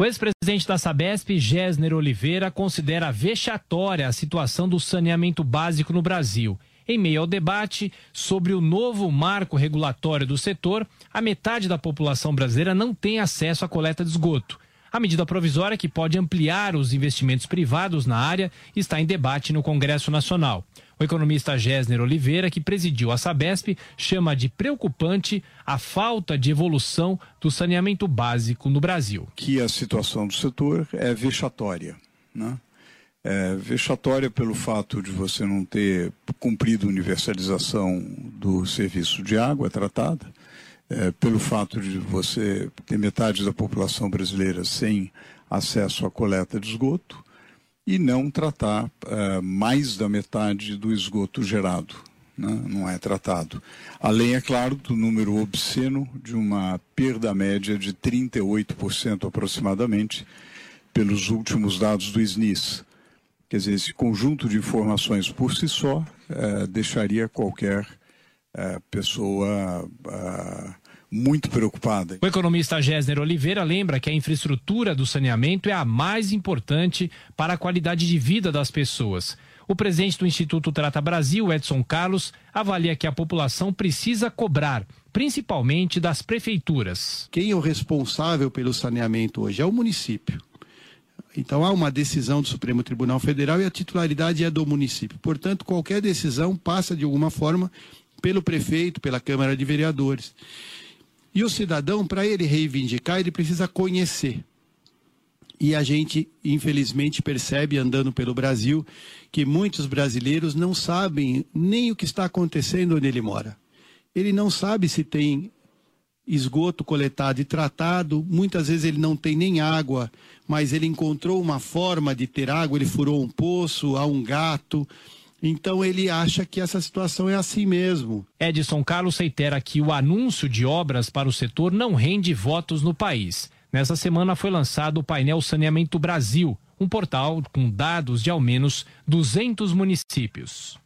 O ex-presidente da Sabesp, Gessner Oliveira, considera vexatória a situação do saneamento básico no Brasil. Em meio ao debate sobre o novo marco regulatório do setor, a metade da população brasileira não tem acesso à coleta de esgoto. A medida provisória, que pode ampliar os investimentos privados na área, está em debate no Congresso Nacional. O economista Gessner Oliveira, que presidiu a Sabesp, chama de preocupante a falta de evolução do saneamento básico no Brasil. Que a situação do setor é vexatória. Né? É vexatória pelo fato de você não ter cumprido universalização do serviço de água tratada é, pelo fato de você ter metade da população brasileira sem acesso à coleta de esgoto e não tratar é, mais da metade do esgoto gerado. Né? Não é tratado. Além, é claro, do número obsceno de uma perda média de 38% aproximadamente pelos últimos dados do SNIS. Quer dizer, esse conjunto de informações por si só é, deixaria qualquer é, pessoa é, muito preocupada. O economista Gessner Oliveira lembra que a infraestrutura do saneamento é a mais importante para a qualidade de vida das pessoas. O presidente do Instituto Trata Brasil, Edson Carlos, avalia que a população precisa cobrar, principalmente das prefeituras. Quem é o responsável pelo saneamento hoje é o município. Então há uma decisão do Supremo Tribunal Federal e a titularidade é do município. Portanto, qualquer decisão passa de alguma forma pelo prefeito, pela Câmara de Vereadores. E o cidadão, para ele reivindicar, ele precisa conhecer. E a gente, infelizmente, percebe andando pelo Brasil que muitos brasileiros não sabem nem o que está acontecendo onde ele mora. Ele não sabe se tem esgoto coletado e tratado, muitas vezes ele não tem nem água, mas ele encontrou uma forma de ter água, ele furou um poço, há um gato. Então ele acha que essa situação é assim mesmo. Edson Carlos reitera que o anúncio de obras para o setor não rende votos no país. Nessa semana foi lançado o painel Saneamento Brasil, um portal com dados de ao menos 200 municípios.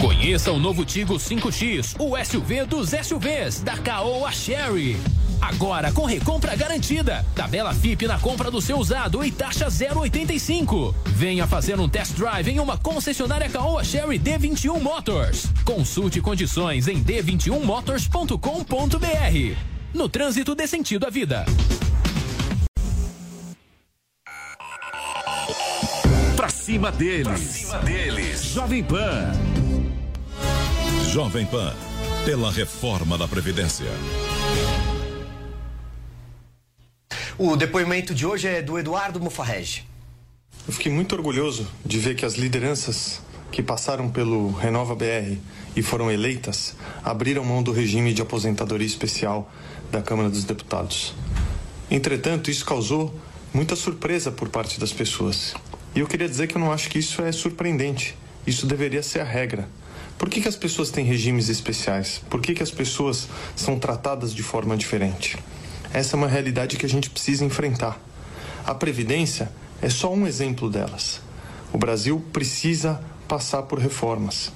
Conheça o novo Tigo 5X, o SUV dos SUVs da Caoa Sherry. Agora com recompra garantida. Tabela FIP na compra do seu usado e taxa 0,85. Venha fazer um test drive em uma concessionária Caoa Sherry D21 Motors. Consulte condições em d21motors.com.br. No trânsito dê sentido à vida. Cima deles. Pra cima deles. Jovem Pan. Jovem Pan. Pela reforma da Previdência. O depoimento de hoje é do Eduardo Mufarrege. Eu fiquei muito orgulhoso de ver que as lideranças que passaram pelo Renova BR e foram eleitas abriram mão do regime de aposentadoria especial da Câmara dos Deputados. Entretanto, isso causou muita surpresa por parte das pessoas. E eu queria dizer que eu não acho que isso é surpreendente. Isso deveria ser a regra. Por que, que as pessoas têm regimes especiais? Por que, que as pessoas são tratadas de forma diferente? Essa é uma realidade que a gente precisa enfrentar. A Previdência é só um exemplo delas. O Brasil precisa passar por reformas.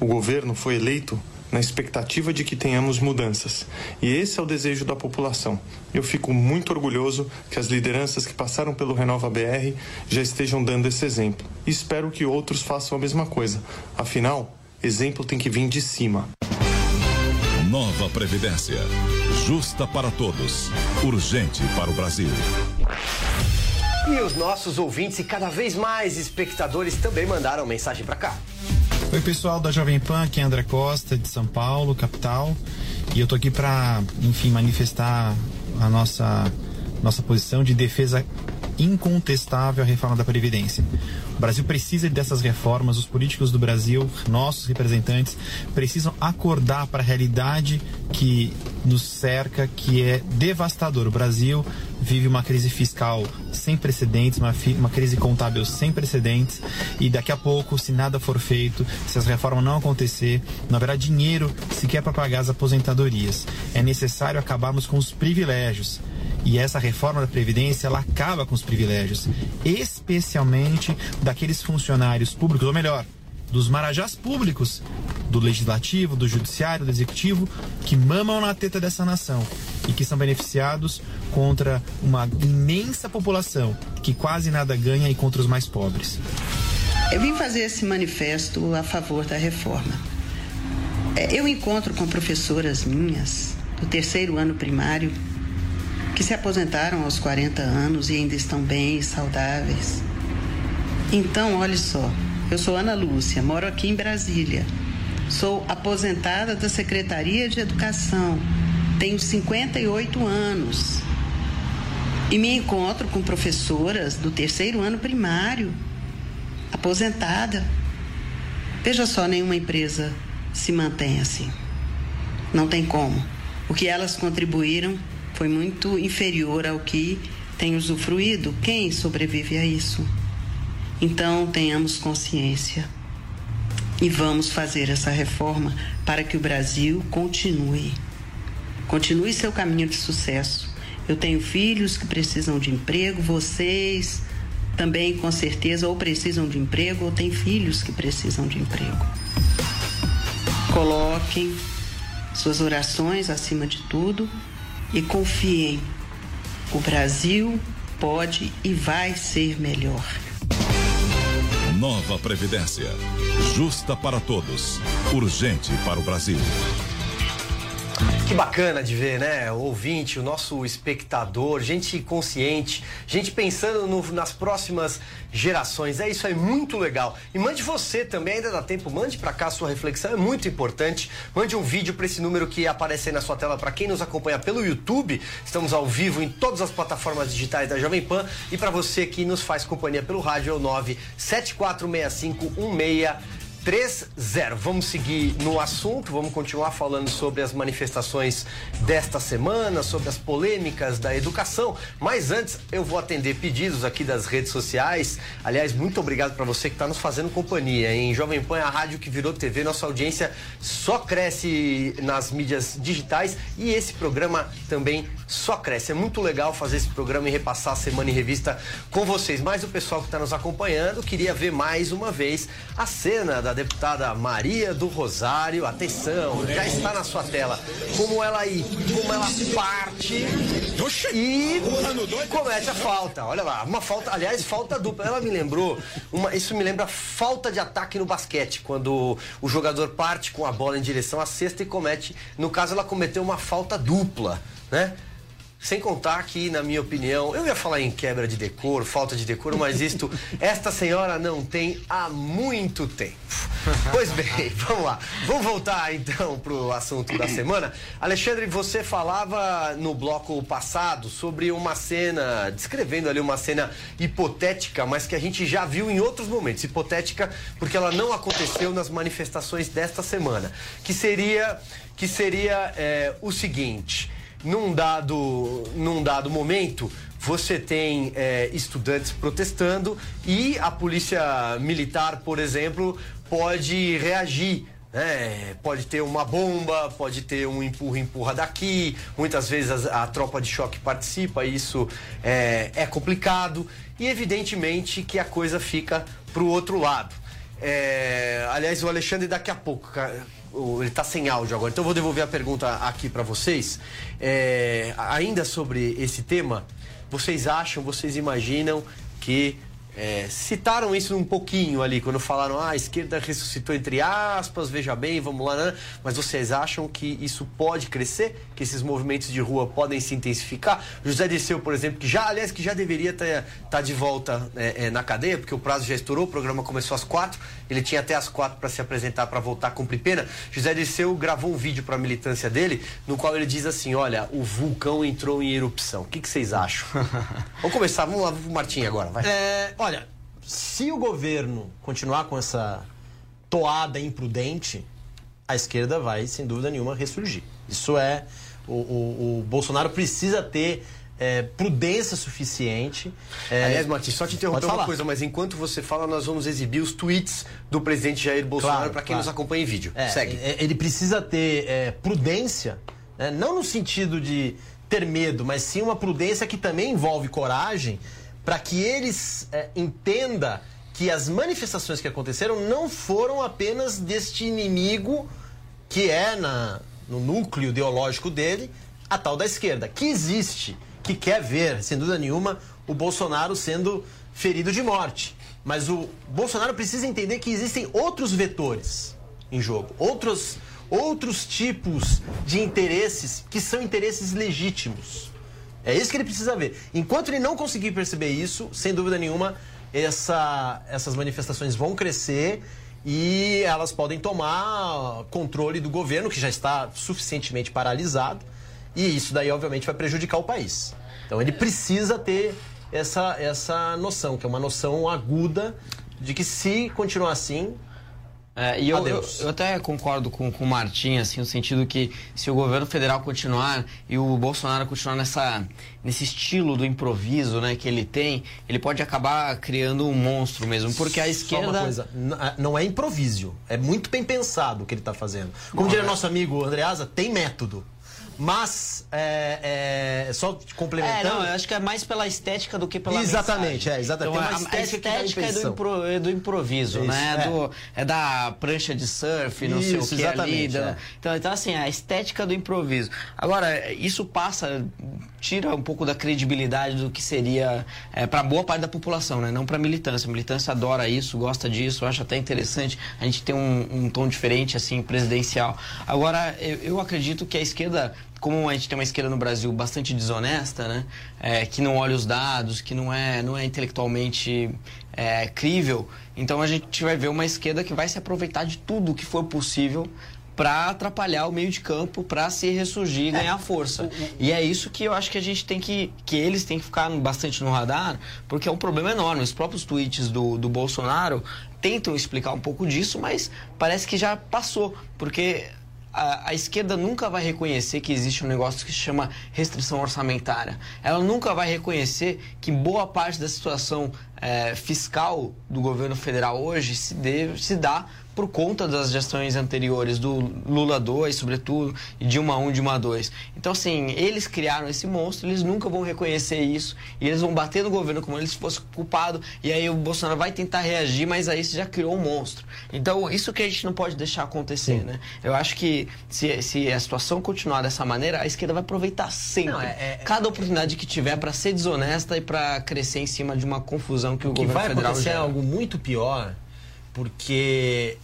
O governo foi eleito na expectativa de que tenhamos mudanças. E esse é o desejo da população. Eu fico muito orgulhoso que as lideranças que passaram pelo Renova BR já estejam dando esse exemplo. E espero que outros façam a mesma coisa. Afinal, exemplo tem que vir de cima. Nova Previdência. Justa para todos. Urgente para o Brasil. E os nossos ouvintes e cada vez mais espectadores também mandaram mensagem para cá. Oi, pessoal da Jovem Pan, aqui é André Costa, de São Paulo, capital. E eu tô aqui para, enfim, manifestar a nossa, nossa posição de defesa incontestável à reforma da Previdência. O Brasil precisa dessas reformas, os políticos do Brasil, nossos representantes, precisam acordar para a realidade que nos cerca, que é devastador. O Brasil vive uma crise fiscal sem precedentes, uma, uma crise contábil sem precedentes, e daqui a pouco, se nada for feito, se as reformas não acontecer, não haverá dinheiro sequer para pagar as aposentadorias. É necessário acabarmos com os privilégios. E essa reforma da Previdência, ela acaba com os privilégios, especialmente daqueles funcionários públicos, ou melhor, dos marajás públicos do legislativo, do judiciário, do executivo, que mamam na teta dessa nação e que são beneficiados contra uma imensa população que quase nada ganha e contra os mais pobres. Eu vim fazer esse manifesto a favor da reforma. É, eu encontro com professoras minhas do terceiro ano primário que se aposentaram aos 40 anos e ainda estão bem e saudáveis. Então, olhe só, eu sou Ana Lúcia, moro aqui em Brasília. Sou aposentada da Secretaria de Educação, tenho 58 anos. E me encontro com professoras do terceiro ano primário, aposentada. Veja só, nenhuma empresa se mantém assim. Não tem como. O que elas contribuíram foi muito inferior ao que tem usufruído. Quem sobrevive a isso? Então, tenhamos consciência e vamos fazer essa reforma para que o Brasil continue. Continue seu caminho de sucesso. Eu tenho filhos que precisam de emprego, vocês também com certeza ou precisam de emprego ou têm filhos que precisam de emprego. Coloquem suas orações acima de tudo e confiem. O Brasil pode e vai ser melhor. Nova Previdência. Justa para todos. Urgente para o Brasil. Que bacana de ver, né? O ouvinte, o nosso espectador, gente consciente, gente pensando no, nas próximas gerações. É isso aí, muito legal. E mande você também, ainda dá tempo, mande para cá a sua reflexão, é muito importante. Mande um vídeo para esse número que aparece aí na sua tela para quem nos acompanha pelo YouTube. Estamos ao vivo em todas as plataformas digitais da Jovem Pan. E para você que nos faz companhia pelo rádio, é o 97465 16 3-0. Vamos seguir no assunto, vamos continuar falando sobre as manifestações desta semana, sobre as polêmicas da educação. Mas antes, eu vou atender pedidos aqui das redes sociais. Aliás, muito obrigado para você que está nos fazendo companhia. Em Jovem Pan, a rádio que virou TV, nossa audiência só cresce nas mídias digitais e esse programa também só cresce. É muito legal fazer esse programa e repassar a semana em revista com vocês. Mas o pessoal que está nos acompanhando queria ver mais uma vez a cena da deputada Maria do Rosário. Atenção, já está na sua tela. Como ela aí, como ela parte e comete a falta. Olha lá, uma falta, aliás, falta dupla. Ela me lembrou, uma, isso me lembra falta de ataque no basquete, quando o jogador parte com a bola em direção à cesta e comete, no caso ela cometeu uma falta dupla, né? Sem contar que, na minha opinião, eu ia falar em quebra de decoro, falta de decoro, mas isto, esta senhora não tem há muito tempo. Pois bem, vamos lá. Vamos voltar então para o assunto da semana. Alexandre, você falava no bloco passado sobre uma cena, descrevendo ali uma cena hipotética, mas que a gente já viu em outros momentos. Hipotética porque ela não aconteceu nas manifestações desta semana. Que seria, que seria é, o seguinte num dado, num dado momento, você tem é, estudantes protestando e a polícia militar, por exemplo, pode reagir. Né? Pode ter uma bomba, pode ter um empurra-empurra daqui, muitas vezes a, a, tropa de choque participa, isso é, é complicado e evidentemente que a coisa fica para o outro lado. É, aliás, o Alexandre daqui a pouco, ele está sem áudio agora, então eu vou devolver a pergunta aqui para vocês. É, ainda sobre esse tema, vocês acham, vocês imaginam que é, citaram isso um pouquinho ali, quando falaram, ah, a esquerda ressuscitou entre aspas, veja bem, vamos lá, né? mas vocês acham que isso pode crescer? Que esses movimentos de rua podem se intensificar? José Disseu, por exemplo, que já, aliás, que já deveria estar tá de volta é, é, na cadeia, porque o prazo já estourou, o programa começou às quatro, ele tinha até às quatro para se apresentar para voltar a cumprir pena. José Disseu gravou um vídeo para a militância dele, no qual ele diz assim: olha, o vulcão entrou em erupção. O que, que vocês acham? vamos começar, vamos lá pro Martim agora, vai. É, olha, se o governo continuar com essa toada imprudente, a esquerda vai, sem dúvida nenhuma, ressurgir. Isso é. O, o, o Bolsonaro precisa ter é, prudência suficiente. É... Aliás, Martins, só te interromper uma coisa, mas enquanto você fala, nós vamos exibir os tweets do presidente Jair Bolsonaro claro, para quem claro. nos acompanha em vídeo. É, Segue. É, ele precisa ter é, prudência, né? não no sentido de ter medo, mas sim uma prudência que também envolve coragem para que eles é, entenda que que as manifestações que aconteceram não foram apenas deste inimigo que é na, no núcleo ideológico dele, a tal da esquerda, que existe, que quer ver, sem dúvida nenhuma, o Bolsonaro sendo ferido de morte. Mas o Bolsonaro precisa entender que existem outros vetores em jogo, outros, outros tipos de interesses que são interesses legítimos. É isso que ele precisa ver. Enquanto ele não conseguir perceber isso, sem dúvida nenhuma, essa, essas manifestações vão crescer e elas podem tomar controle do governo, que já está suficientemente paralisado, e isso daí, obviamente, vai prejudicar o país. Então ele precisa ter essa, essa noção, que é uma noção aguda de que se continuar assim, é, e eu, eu, eu, até concordo com, com o Martim, assim, no sentido que se o governo federal continuar e o Bolsonaro continuar nessa, nesse estilo do improviso né, que ele tem, ele pode acabar criando um monstro mesmo. Porque a esquerda. Só uma coisa, não é improviso, é muito bem pensado o que ele está fazendo. Como diria nosso amigo Andreasa, tem método. Mas, é, é, só complementando. É, não, eu acho que é mais pela estética do que pela Exatamente, mensagem. é, exatamente. Então, a, estética, a estética é, do impro, é, do improviso, Isso, né? É. Do, é da prancha de surf, não isso, sei o que ali. É. Então, então, assim, a estética do improviso. Agora, isso passa, tira um pouco da credibilidade do que seria é, para boa parte da população, né? Não para militância. A militância adora isso, gosta disso, acha até interessante. A gente tem um, um tom diferente, assim, presidencial. Agora, eu, eu acredito que a esquerda como a gente tem uma esquerda no Brasil bastante desonesta, né? É, que não olha os dados, que não é, não é intelectualmente é, crível, então a gente vai ver uma esquerda que vai se aproveitar de tudo que for possível para atrapalhar o meio de campo, para se ressurgir e é. ganhar força. E é isso que eu acho que a gente tem que, que eles têm que ficar bastante no radar, porque é um problema enorme. Os próprios tweets do, do Bolsonaro tentam explicar um pouco disso, mas parece que já passou, porque a, a, esquerda nunca vai reconhecer que existe um negócio que se chama restrição orçamentária. Ela nunca vai reconhecer que boa parte da situação é, fiscal do governo federal hoje se, deve, se dá por conta das gestões anteriores do Lula 2, sobretudo, e Dilma 1, Dilma 2. Então, assim, eles criaram esse monstro, eles nunca vão reconhecer isso, e eles vão bater no governo como se fosse culpado, e aí o Bolsonaro vai tentar reagir, mas aí você já criou um monstro. Então, isso que a gente não pode deixar acontecer, Sim. né? Eu acho que se, se a situação continuar dessa maneira, a esquerda vai aproveitar sempre, não, é, é, cada oportunidade que tiver para ser desonesta e para crescer em cima de uma confusão que o, o que governo vai federal acontecer gera. é algo muito pior porque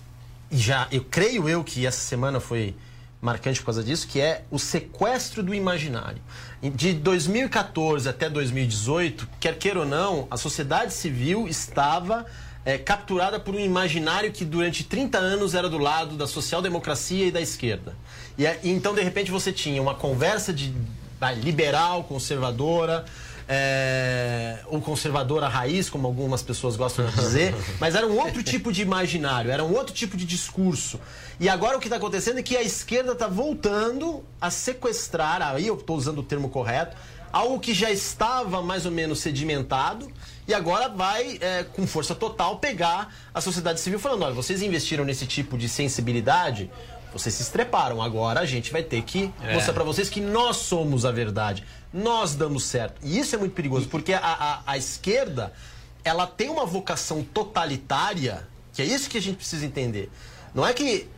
já eu creio eu que essa semana foi marcante por causa disso, que é o sequestro do imaginário. De 2014 até 2018, quer queira ou não, a sociedade civil estava é, capturada por um imaginário que durante 30 anos era do lado da social-democracia e da esquerda. E, e, então, de repente, você tinha uma conversa de liberal, conservadora, é, ou conservadora raiz, como algumas pessoas gostam de dizer, mas era um outro tipo de imaginário, era um outro tipo de discurso. E agora o que está acontecendo é que a esquerda está voltando a sequestrar, aí eu estou usando o termo correto, algo que já estava mais ou menos sedimentado e agora vai, é, com força total, pegar a sociedade civil falando: olha, vocês investiram nesse tipo de sensibilidade, vocês se estreparam, agora a gente vai ter que é. mostrar para vocês que nós somos a verdade nós damos certo. E isso é muito perigoso, porque a, a, a esquerda ela tem uma vocação totalitária, que é isso que a gente precisa entender. Não é que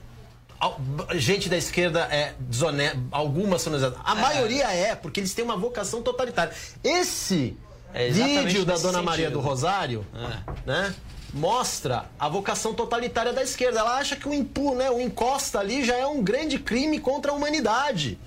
gente da esquerda é desonesta, algumas são desonestas. A é. maioria é, porque eles têm uma vocação totalitária. Esse é vídeo da Dona Maria sentido. do Rosário, é. né? Mostra a vocação totalitária da esquerda. Ela acha que o impu, né, o encosta ali já é um grande crime contra a humanidade.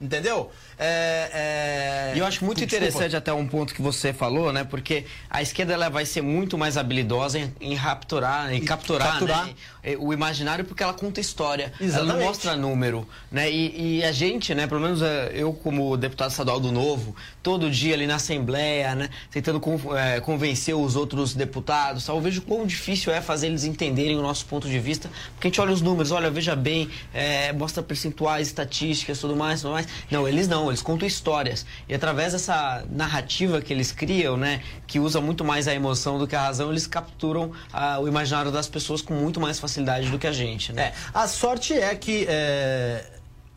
Entendeu? É, é... E eu acho muito Desculpa. interessante até um ponto que você falou, né? Porque a esquerda ela vai ser muito mais habilidosa em, em rapturar, em capturar, capturar. Né? o imaginário porque ela conta história. Exatamente. Ela não mostra número, né? E, e, a gente, né? Pelo menos é, eu como deputado estadual do Novo, todo dia ali na Assembleia, né? Tentando é, convencer os outros deputados, eu vejo quão difícil é fazer eles entenderem o nosso ponto de vista, porque a gente olha os números, olha, veja bem, é, mostra percentuais, estatísticas, tudo mais, tudo mais. Não, eles não eles contam histórias. E através dessa narrativa que eles criam, né, que usa muito mais a emoção do que a razão, eles capturam ah, o imaginário das pessoas com muito mais facilidade do que a gente, né? É, a sorte é que é,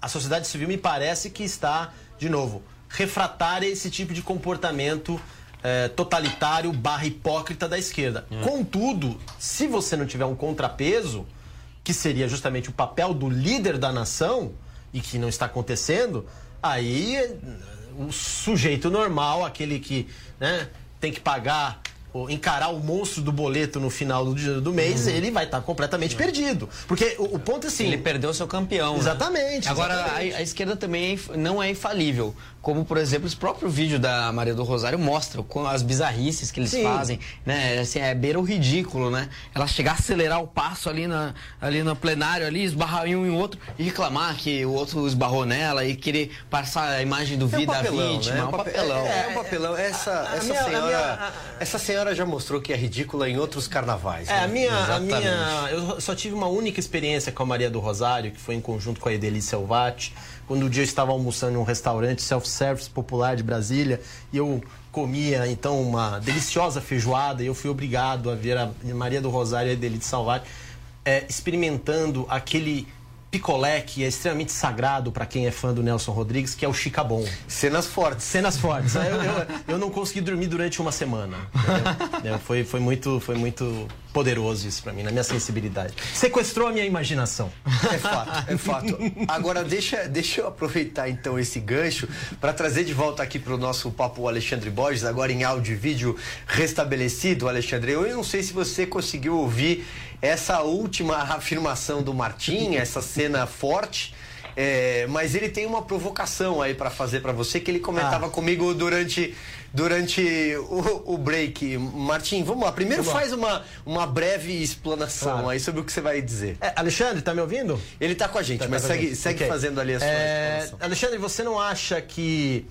a sociedade civil me parece que está, de novo, refratária a esse tipo de comportamento é, totalitário barra hipócrita da esquerda. Contudo, se você não tiver um contrapeso, que seria justamente o papel do líder da nação, e que não está acontecendo, aí o sujeito normal, aquele que né, tem que pagar encarar o monstro do boleto no final do, do mês, ele vai estar completamente perdido. Porque o, o ponto é assim. Ele perdeu seu campeão. né? Exatamente. Agora, exatamente. A, a esquerda também é não é infalível. Como, por exemplo, esse próprio vídeo da Maria do Rosário mostra com as bizarrices que eles Sim. fazem. Né? Assim, é beira o ridículo, né? Ela chegar a acelerar o passo ali, na, ali no plenário, ali, esbarrar em um e outro e reclamar que o outro esbarrou nela e querer passar a imagem do É um vida papelão, vítima. né? É um pape- papelão. É, é um papelão. Essa, essa, minha- a senhora, minha- essa senhora já mostrou que é ridícula em outros carnavais. É, né? a minha, a Exatamente. minha. Eu só tive uma única experiência com a Maria do Rosário, que foi em conjunto com a Edeli Selvati, quando um dia eu estava almoçando em um restaurante self-service popular de Brasília e eu comia então uma deliciosa feijoada e eu fui obrigado a ver a Maria do Rosário e a Edeli Selvati é, experimentando aquele picolé que é extremamente sagrado para quem é fã do Nelson Rodrigues, que é o Chicabon. Cenas fortes. Cenas fortes. Eu, eu, eu não consegui dormir durante uma semana. entendeu? É, foi, foi, muito, foi muito poderoso isso para mim, na minha sensibilidade. Sequestrou a minha imaginação. É fato, é fato. Agora, deixa, deixa eu aproveitar então esse gancho para trazer de volta aqui para o nosso papo o Alexandre Borges, agora em áudio e vídeo restabelecido, Alexandre. Eu não sei se você conseguiu ouvir essa última afirmação do Martim, essa cena forte. é, mas ele tem uma provocação aí para fazer para você que ele comentava Ah. comigo durante, durante o, o break. Martim, vamos lá. Primeiro Vamos lá. faz uma, uma breve explanação Claro. aí sobre o que você vai dizer. É, Alexandre, tá me ouvindo? Ele tá com a gente, Tá, tá mas a segue, gente. segue Ok. fazendo ali a sua É, explanação. Alexandre, você não acha que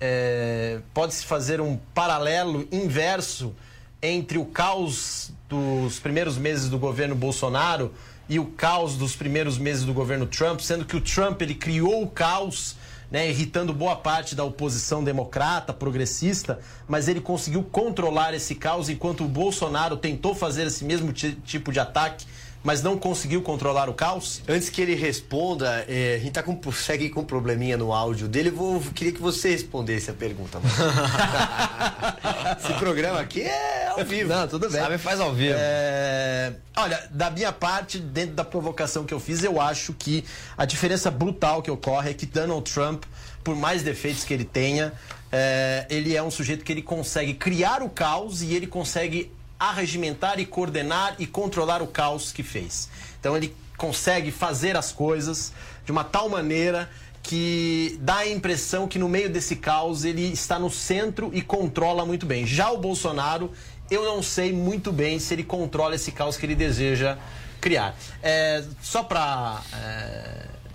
é, pode-se fazer um paralelo inverso entre o caos dos primeiros meses do governo Bolsonaro e o caos dos primeiros meses do governo Trump, sendo que o Trump ele criou o caos, né, irritando boa parte da oposição democrata, progressista, mas ele conseguiu controlar esse caos enquanto o Bolsonaro tentou fazer esse mesmo ti- tipo de ataque, mas não conseguiu controlar o caos? Antes que ele responda, é, a gente tá com, segue com um probleminha no áudio dele, eu vou, queria que você respondesse a pergunta. Esse programa aqui é ao vivo. Não, tudo bem. Sabe, faz ao vivo. É, Olha, da minha parte, dentro da provocação que eu fiz, eu acho que a diferença brutal que ocorre é que Donald Trump, por mais defeitos que ele tenha, é, ele é um sujeito que ele consegue criar o caos e ele consegue arregimentar e coordenar e controlar o caos que fez. Então ele consegue fazer as coisas de uma tal maneira que dá a impressão que no meio desse caos ele está no centro e controla muito bem. Já o Bolsonaro, eu não sei muito bem se ele controla esse caos que ele deseja criar. É, só para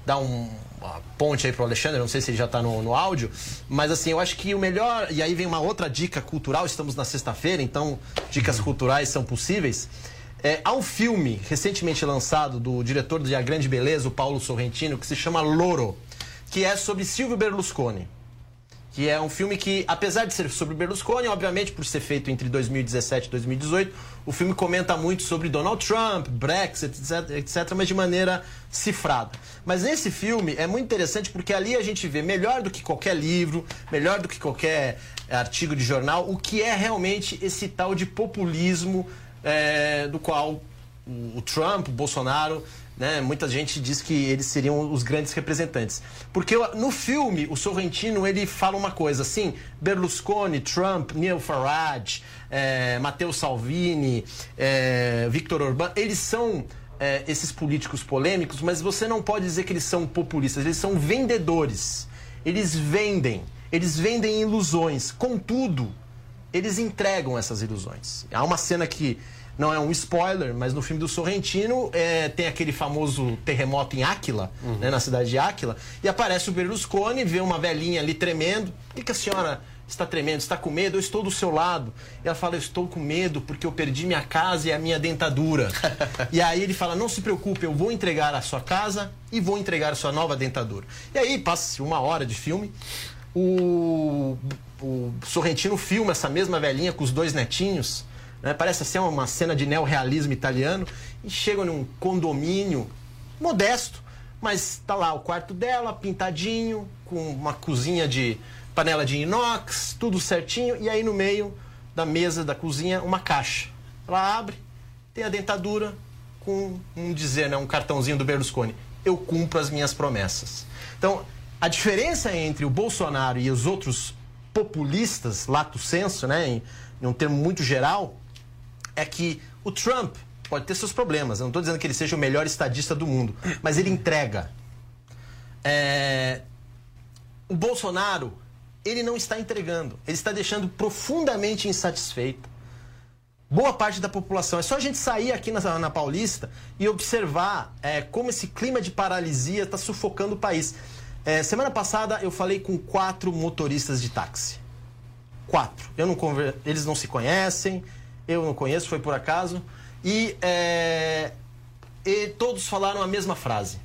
dar um, uma ponte aí pro Alexandre, não sei se ele já está no, no áudio, mas assim, eu acho que o melhor. E aí vem uma outra dica cultural, estamos na sexta-feira, então dicas culturais são possíveis. É, há um filme recentemente lançado do diretor de A Grande Beleza, o Paulo Sorrentino, que se chama Loro, que é sobre Silvio Berlusconi. Que é um filme que, apesar de ser sobre Berlusconi, obviamente por ser feito entre 2017 e 2018, o filme comenta muito sobre Donald Trump, Brexit, etc, etc, mas de maneira cifrada. Mas nesse filme é muito interessante porque ali a gente vê, melhor do que qualquer livro, melhor do que qualquer artigo de jornal, o que é realmente esse tal de populismo é, do qual o Trump, o Bolsonaro, né, muita gente diz que eles seriam os grandes representantes. Porque no filme, o Sorrentino ele fala uma coisa assim: Berlusconi, Trump, Neil Farage, é, Matteo Salvini, é, Victor Orbán, eles são é, esses políticos polêmicos, mas você não pode dizer que eles são populistas, eles são vendedores. Eles vendem, eles vendem ilusões. Contudo, eles entregam essas ilusões. Há uma cena que não é um spoiler, mas no filme do Sorrentino é, tem aquele famoso terremoto em Áquila, né, na cidade de Áquila, e aparece o Berlusconi, vê uma velhinha ali tremendo. Por que, que a senhora está tremendo? Está com medo? Eu estou do seu lado. E ela fala: Eu estou com medo porque eu perdi minha casa e a minha dentadura. e aí ele fala: Não se preocupe, eu vou entregar a sua casa e vou entregar a sua nova dentadura. E aí passa-se uma hora de filme. O, o Sorrentino filma essa mesma velhinha com os dois netinhos. Né? Parece ser uma cena de neorrealismo italiano. E chegam num condomínio modesto, mas tá lá o quarto dela, pintadinho, com uma cozinha de panela de inox, tudo certinho, e aí no meio da mesa da cozinha uma caixa. Ela abre, tem a dentadura com um dizer, né, um cartãozinho do Berlusconi. Eu cumpro as minhas promessas. Então, a diferença entre o Bolsonaro e os outros populistas, lato senso, né, em, em um termo muito geral, é que o Trump pode ter seus problemas. Eu não estou dizendo que ele seja o melhor estadista do mundo, mas ele entrega. É... O Bolsonaro, ele não está entregando. Ele está deixando profundamente insatisfeita boa parte da população. É só a gente sair aqui na, na Paulista e observar é, como esse clima de paralisia está sufocando o país. É, semana passada eu falei com quatro motoristas de táxi. Quatro. Eu não conver... Eles não se conhecem, eu não conheço, foi por acaso. E, é... e todos falaram a mesma frase.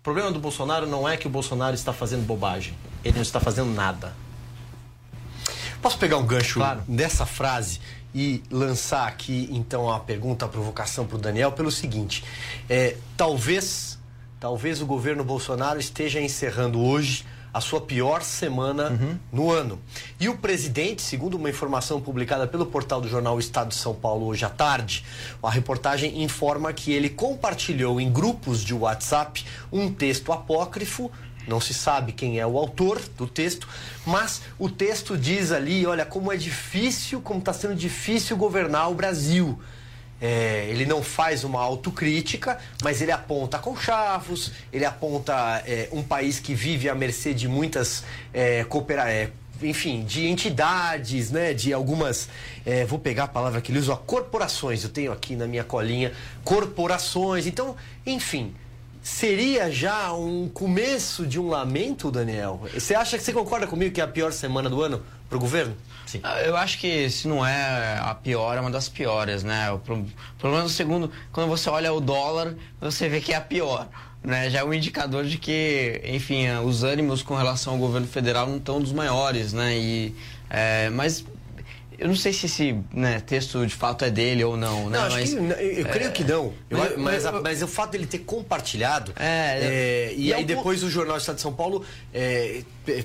O problema do Bolsonaro não é que o Bolsonaro está fazendo bobagem. Ele não está fazendo nada. Posso pegar um gancho claro. dessa frase e lançar aqui então a pergunta, a provocação para o Daniel pelo seguinte: é, talvez, talvez o governo Bolsonaro esteja encerrando hoje a sua pior semana uhum. no ano. E o presidente, segundo uma informação publicada pelo portal do jornal Estado de São Paulo hoje à tarde, a reportagem informa que ele compartilhou em grupos de WhatsApp um texto apócrifo não se sabe quem é o autor do texto, mas o texto diz ali, olha, como é difícil, como está sendo difícil governar o Brasil. É, ele não faz uma autocrítica, mas ele aponta conchavos, ele aponta é, um país que vive à mercê de muitas é, coopera é, enfim, de entidades, né, de algumas, é, vou pegar a palavra que ele usa, corporações, eu tenho aqui na minha colinha, corporações, então, enfim, seria já um começo de um lamento, Daniel? Você acha que você concorda comigo que é a pior semana do ano para o governo? Sim. Ah, eu acho que se não é a pior, é uma das piores, né? O problema do segundo, quando você olha o dólar, você vê que é a pior. Né, já é um indicador de que, enfim, os ânimos com relação ao governo federal não estão dos maiores, né? E, é, mas eu não sei se esse né, texto de fato é dele ou não, né? Não, acho mas, que, eu é, creio que não. Eu, mas, mas, eu, mas, o fato dele ter compartilhado. É, é, e, e aí depois o Jornal Estado de São Paulo é,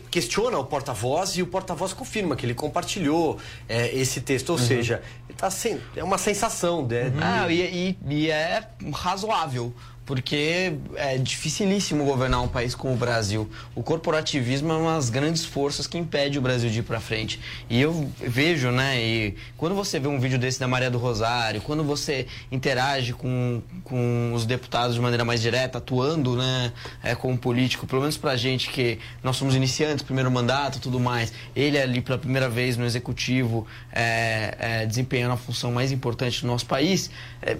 questiona o porta-voz e o porta-voz confirma que ele compartilhou é, esse texto. Ou uhum. seja, tá sem, é uma sensação. Né, uhum. Ah, e, e, e é razoável porque é dificilíssimo governar um país como o Brasil. O corporativismo é uma das grandes forças que impede o Brasil de ir para frente. E eu vejo, né, e quando você vê um vídeo desse da Maria do Rosário, quando você interage com, com os deputados de maneira mais direta, atuando, né, é, como político, pelo menos pra gente que nós somos iniciantes, primeiro mandato, tudo mais, ele ali pela primeira vez no executivo, é, é, desempenhando a função mais importante do nosso país, é,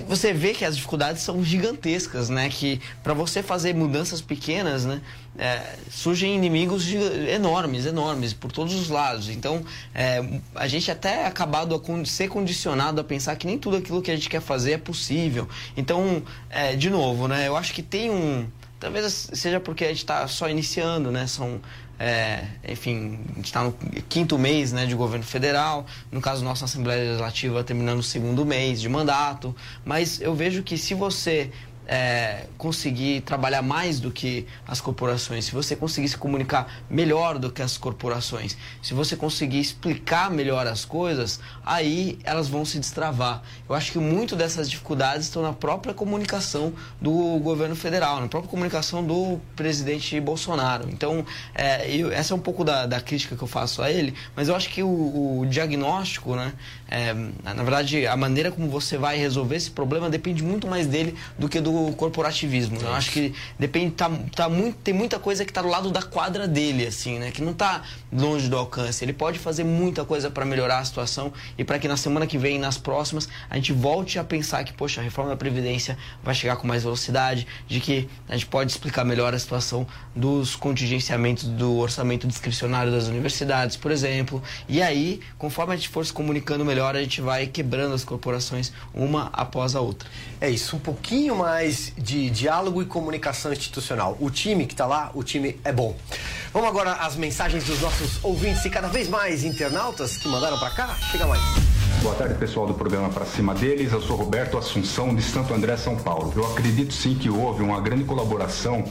você vê que as dificuldades são gigantescas, né? Que para você fazer mudanças pequenas, né? É, surgem inimigos enormes, enormes, por todos os lados. Então, é, a gente até é acabado a ser condicionado a pensar que nem tudo aquilo que a gente quer fazer é possível. Então, é, de novo, né? Eu acho que tem um... Talvez seja porque a gente está só iniciando, né? São é, enfim, a gente está no quinto mês né, de governo federal, no caso nossa Assembleia Legislativa terminando o segundo mês de mandato, mas eu vejo que se você é, conseguir trabalhar mais do que as corporações, se você conseguir se comunicar melhor do que as corporações, se você conseguir explicar melhor as coisas, aí elas vão se destravar. Eu acho que muito dessas dificuldades estão na própria comunicação do governo federal, na própria comunicação do presidente Bolsonaro. Então, é, eu, essa é um pouco da, da, crítica que eu faço a ele, mas eu acho que o, o diagnóstico, né, é, na verdade, a maneira como você vai resolver esse problema depende muito mais dele do que do do corporativismo. Eu acho que depende, tá, tá muito, tem muita coisa que está do lado da quadra dele, assim, né? Que não está longe do alcance. Ele pode fazer muita coisa para melhorar a situação e para que na semana que vem, nas próximas, a gente volte a pensar que, poxa, a reforma da Previdência vai chegar com mais velocidade, de que a gente pode explicar melhor a situação dos contingenciamentos do orçamento discricionário das universidades, por exemplo. E aí, conforme a gente for se comunicando melhor, a gente vai quebrando as corporações uma após a outra. É isso, um pouquinho mais de diálogo e comunicação institucional. O time que está lá, o time é bom. Vamos agora às mensagens dos nossos ouvintes e cada vez mais internautas que mandaram para cá. Chega mais. Boa tarde, pessoal do programa Para Cima deles. Eu sou Roberto Assunção, de Santo André, São Paulo. Eu acredito sim que houve uma grande colaboração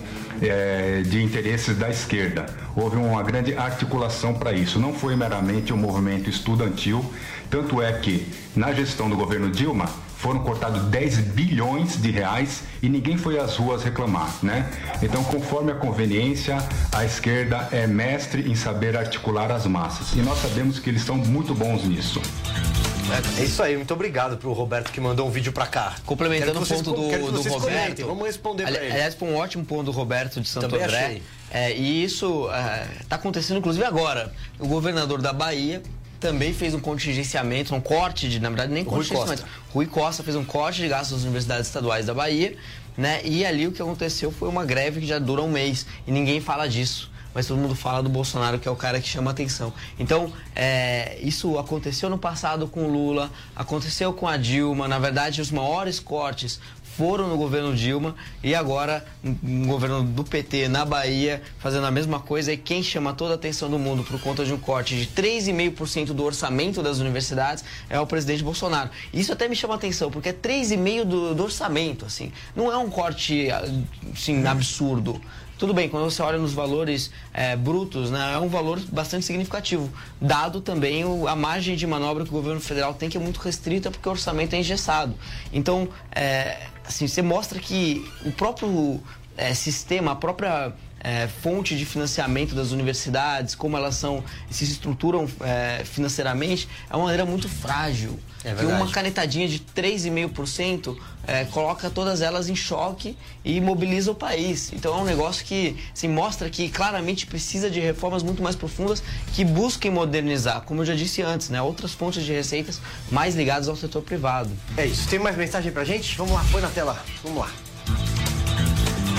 é, de interesses da esquerda. Houve uma grande articulação para isso. Não foi meramente um movimento estudantil. Tanto é que, na gestão do governo Dilma, foram cortados 10 bilhões de reais e ninguém foi às ruas reclamar, né? Então, conforme a conveniência, a esquerda é mestre em saber articular as massas. E nós sabemos que eles são muito bons nisso. É isso aí, muito obrigado pro Roberto que mandou um vídeo pra cá. Complementando o ponto do, do Roberto. Comentem. Vamos responder Ali, pra ele. Aliás, foi um ótimo ponto do Roberto de Santo Também André. achei. É, e isso está acontecendo, inclusive, agora. O governador da Bahia também fez um contingenciamento, um corte de, na verdade, nem Rui contingenciamento. Rui Costa fez um corte de gastos das universidades estaduais da Bahia, né? E ali o que aconteceu foi uma greve que já dura um mês e ninguém fala disso. Mas todo mundo fala do Bolsonaro, que é o cara que chama atenção. Então, é, isso aconteceu no passado com o Lula, aconteceu com a Dilma. Na verdade, os maiores cortes foram no governo Dilma e agora no governo do PT na Bahia fazendo a mesma coisa e quem chama toda a atenção do mundo por conta de um corte de 3,5% do orçamento das universidades é o presidente Bolsonaro. Isso até me chama atenção porque é 3,5% do, do orçamento, assim. Não é um corte assim, absurdo. Tudo bem, quando você olha nos valores é, brutos, né, é um valor bastante significativo, dado também o, a margem de manobra que o governo federal tem, que é muito restrita, porque o orçamento é engessado. Então, é, assim, você mostra que o próprio é, sistema, a própria é, fonte de financiamento das universidades, como elas são se estruturam é, financeiramente, é uma maneira muito frágil. É que uma canetadinha de 3,5% é, coloca todas elas em choque e mobiliza o país. Então é um negócio que assim, mostra que claramente precisa de reformas muito mais profundas que busquem modernizar, como eu já disse antes, né, outras fontes de receitas mais ligadas ao setor privado. É isso. Tem mais mensagem pra gente? Vamos lá, põe na tela. Vamos lá.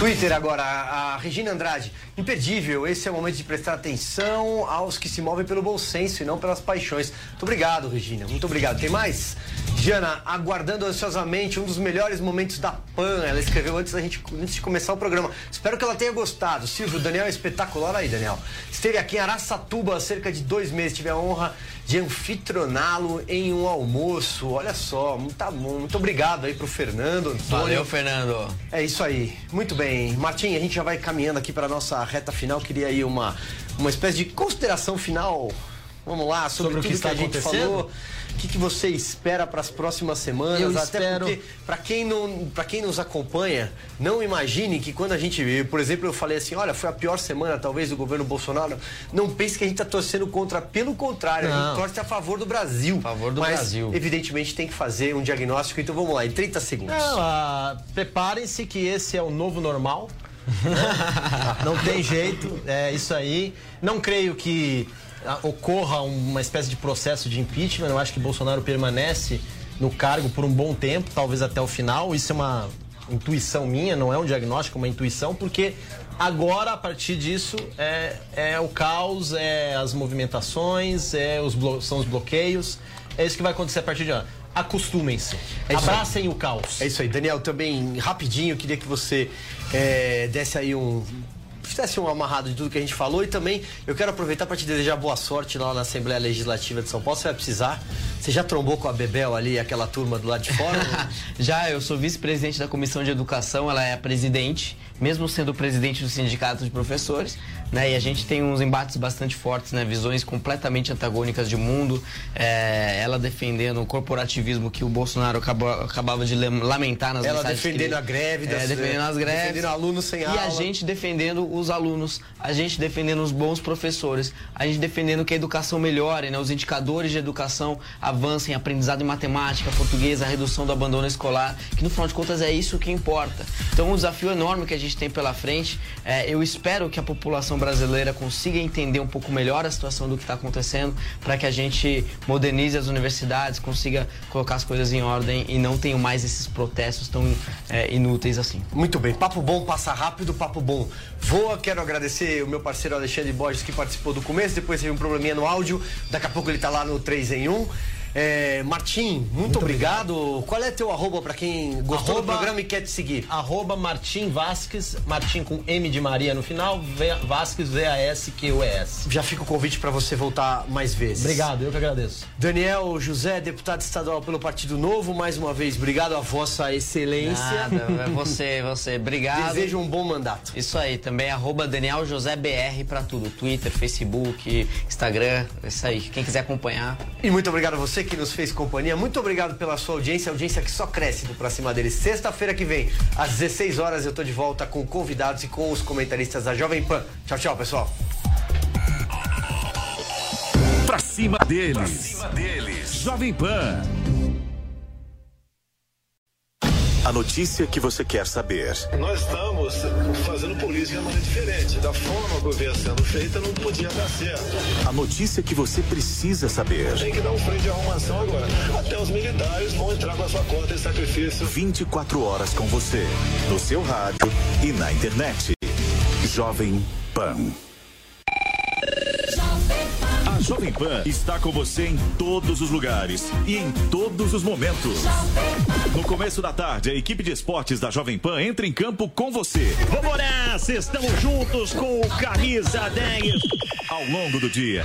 Twitter agora, a Regina Andrade. Imperdível, esse é o momento de prestar atenção aos que se movem pelo bom senso e não pelas paixões. Muito obrigado, Regina. Muito obrigado. Tem mais? Jana, aguardando ansiosamente um dos melhores momentos da PAN. Ela escreveu antes, da gente, antes de começar o programa. Espero que ela tenha gostado. Silvio, Daniel é espetacular aí, Daniel. Esteve aqui em Araçatuba há cerca de dois meses. Tive a honra de anfitroná-lo em um almoço. Olha só, tá bom. Muito obrigado aí pro Fernando, Antônio. Valeu, Fernando. É isso aí. Muito bem. Martim, a gente já vai caminhando aqui para nossa reta final. Queria aí uma, uma espécie de consideração final. Vamos lá, sobre, Sobre o que está a gente acontecendo? falou. O que, que você espera para as próximas semanas? Eu Até espero- porque, para quem, não, quem nos acompanha, não imagine que quando a gente. Por exemplo, eu falei assim: olha, foi a pior semana talvez do governo Bolsonaro. Não pense que a gente está torcendo contra. Pelo contrário, a Não. gente torce a favor do Brasil. A favor do Mas, Brasil. Evidentemente, tem que fazer um diagnóstico. Então vamos lá, em 30 segundos. Ah, preparem-se que esse é o novo normal. né? Não tem jeito, é isso aí. Não creio que ocorra uma espécie de processo de impeachment. Eu acho que Bolsonaro permanece no cargo por um bom tempo, talvez até o final. Isso é uma intuição minha, não é um diagnóstico, é uma intuição, porque agora, a partir disso, é, é o caos, é as movimentações, é os são os bloqueios. É isso que vai acontecer a partir de agora. Acostumem-se. É isso aí. Abracem o caos. É isso aí, Daniel, também rapidinho, queria que você é, desse aí um. Fizesse um amarrado de tudo que a gente falou e também eu quero aproveitar para te desejar boa sorte lá na Assembleia Legislativa de São Paulo. Você vai precisar. Você já trombou com a Bebel ali, aquela turma do lado de fora? Já, eu sou vice-presidente da Comissão de Educação, ela é a presidente, mesmo sendo presidente do Sindicato de Professores, né? E a gente tem uns embates bastante fortes, né? Visões completamente antagônicas de mundo. É, ela defendendo o corporativismo que o Bolsonaro acabou, acabava de lamentar nas Ela defendendo ele- a greve das- é, defendendo as greves. defendendo alunos sem e aula. a gente defendendo os alunos, a gente defendendo os bons professores, a gente defendendo que a educação melhore, né? Os indicadores de educação avancem, aprendizado em matemática, português, a redução do abandono escolar, que no final de contas é isso que importa. Então, um desafio enorme que a gente tem pela frente. É, eu espero que a população brasileira consiga entender um pouco melhor a situação do que está acontecendo, para que a gente modernize as universidades, consiga colocar as coisas em ordem e não tenha mais esses protestos tão é, inúteis assim. Muito bem, papo bom, passa rápido, papo bom. Voa, quero agradecer o meu parceiro Alexandre Borges que participou do começo, depois teve um probleminha no áudio, daqui a pouco ele tá lá no 3 em 1. É, Martim, muito, muito obrigado. obrigado. Qual é teu arroba para quem gostou arroba, do programa e quer te seguir? Arroba Martim Vasques, Martim com M de Maria no final, v, Vasques V-A-S-Q-U-E-S. Já fica o convite para você voltar mais vezes. Obrigado, eu que agradeço. Daniel José, deputado estadual pelo Partido Novo, mais uma vez, obrigado a vossa excelência. Nada, você, você, obrigado. Desejo um bom mandato. Isso aí, também arroba Daniel José BR para tudo, Twitter, Facebook, Instagram, isso aí, quem quiser acompanhar. E muito obrigado a você que nos fez companhia, muito obrigado pela sua audiência, audiência que só cresce do Pra Cima deles. Sexta-feira que vem, às 16 horas, eu tô de volta com convidados e com os comentaristas da Jovem Pan. Tchau, tchau, pessoal. Pra cima deles. Pra cima deles. Jovem Pan. A notícia que você quer saber. Nós estamos fazendo política de maneira diferente. Da forma que vinha sendo feita, não podia dar certo. A notícia que você precisa saber. Tem que dar um freio de arrumação agora. Até os militares vão entrar com a sua conta de sacrifício. 24 horas com você, no seu rádio e na internet. Jovem Pan. Jovem Pan está com você em todos os lugares e em todos os momentos. No começo da tarde, a equipe de esportes da Jovem Pan entra em campo com você. Vamos nessa, estamos juntos com o Camisa 10. Ao longo do dia,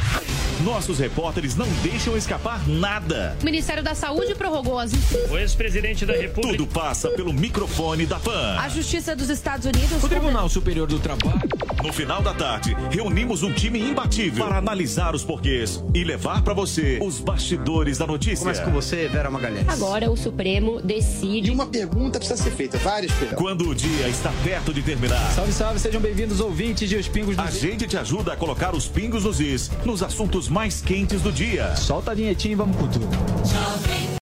nossos repórteres não deixam escapar nada. O Ministério da Saúde prorrogou as. O ex-presidente da República. Tudo passa pelo microfone da PAN. A Justiça dos Estados Unidos. O Tribunal Superior do Trabalho. No final da tarde, reunimos um time imbatível para analisar os porquês e levar para você os bastidores da notícia. Começa com você, Vera Magalhães. Agora o Supremo decide. E uma pergunta precisa ser feita, várias perguntas. Quando o dia está perto de terminar. Salve, salve, sejam bem-vindos, ouvintes de Os Pingos nos A gente te ajuda a colocar os pingos nos is nos assuntos mais quentes do dia. Solta a vinhetinha e vamos com tudo.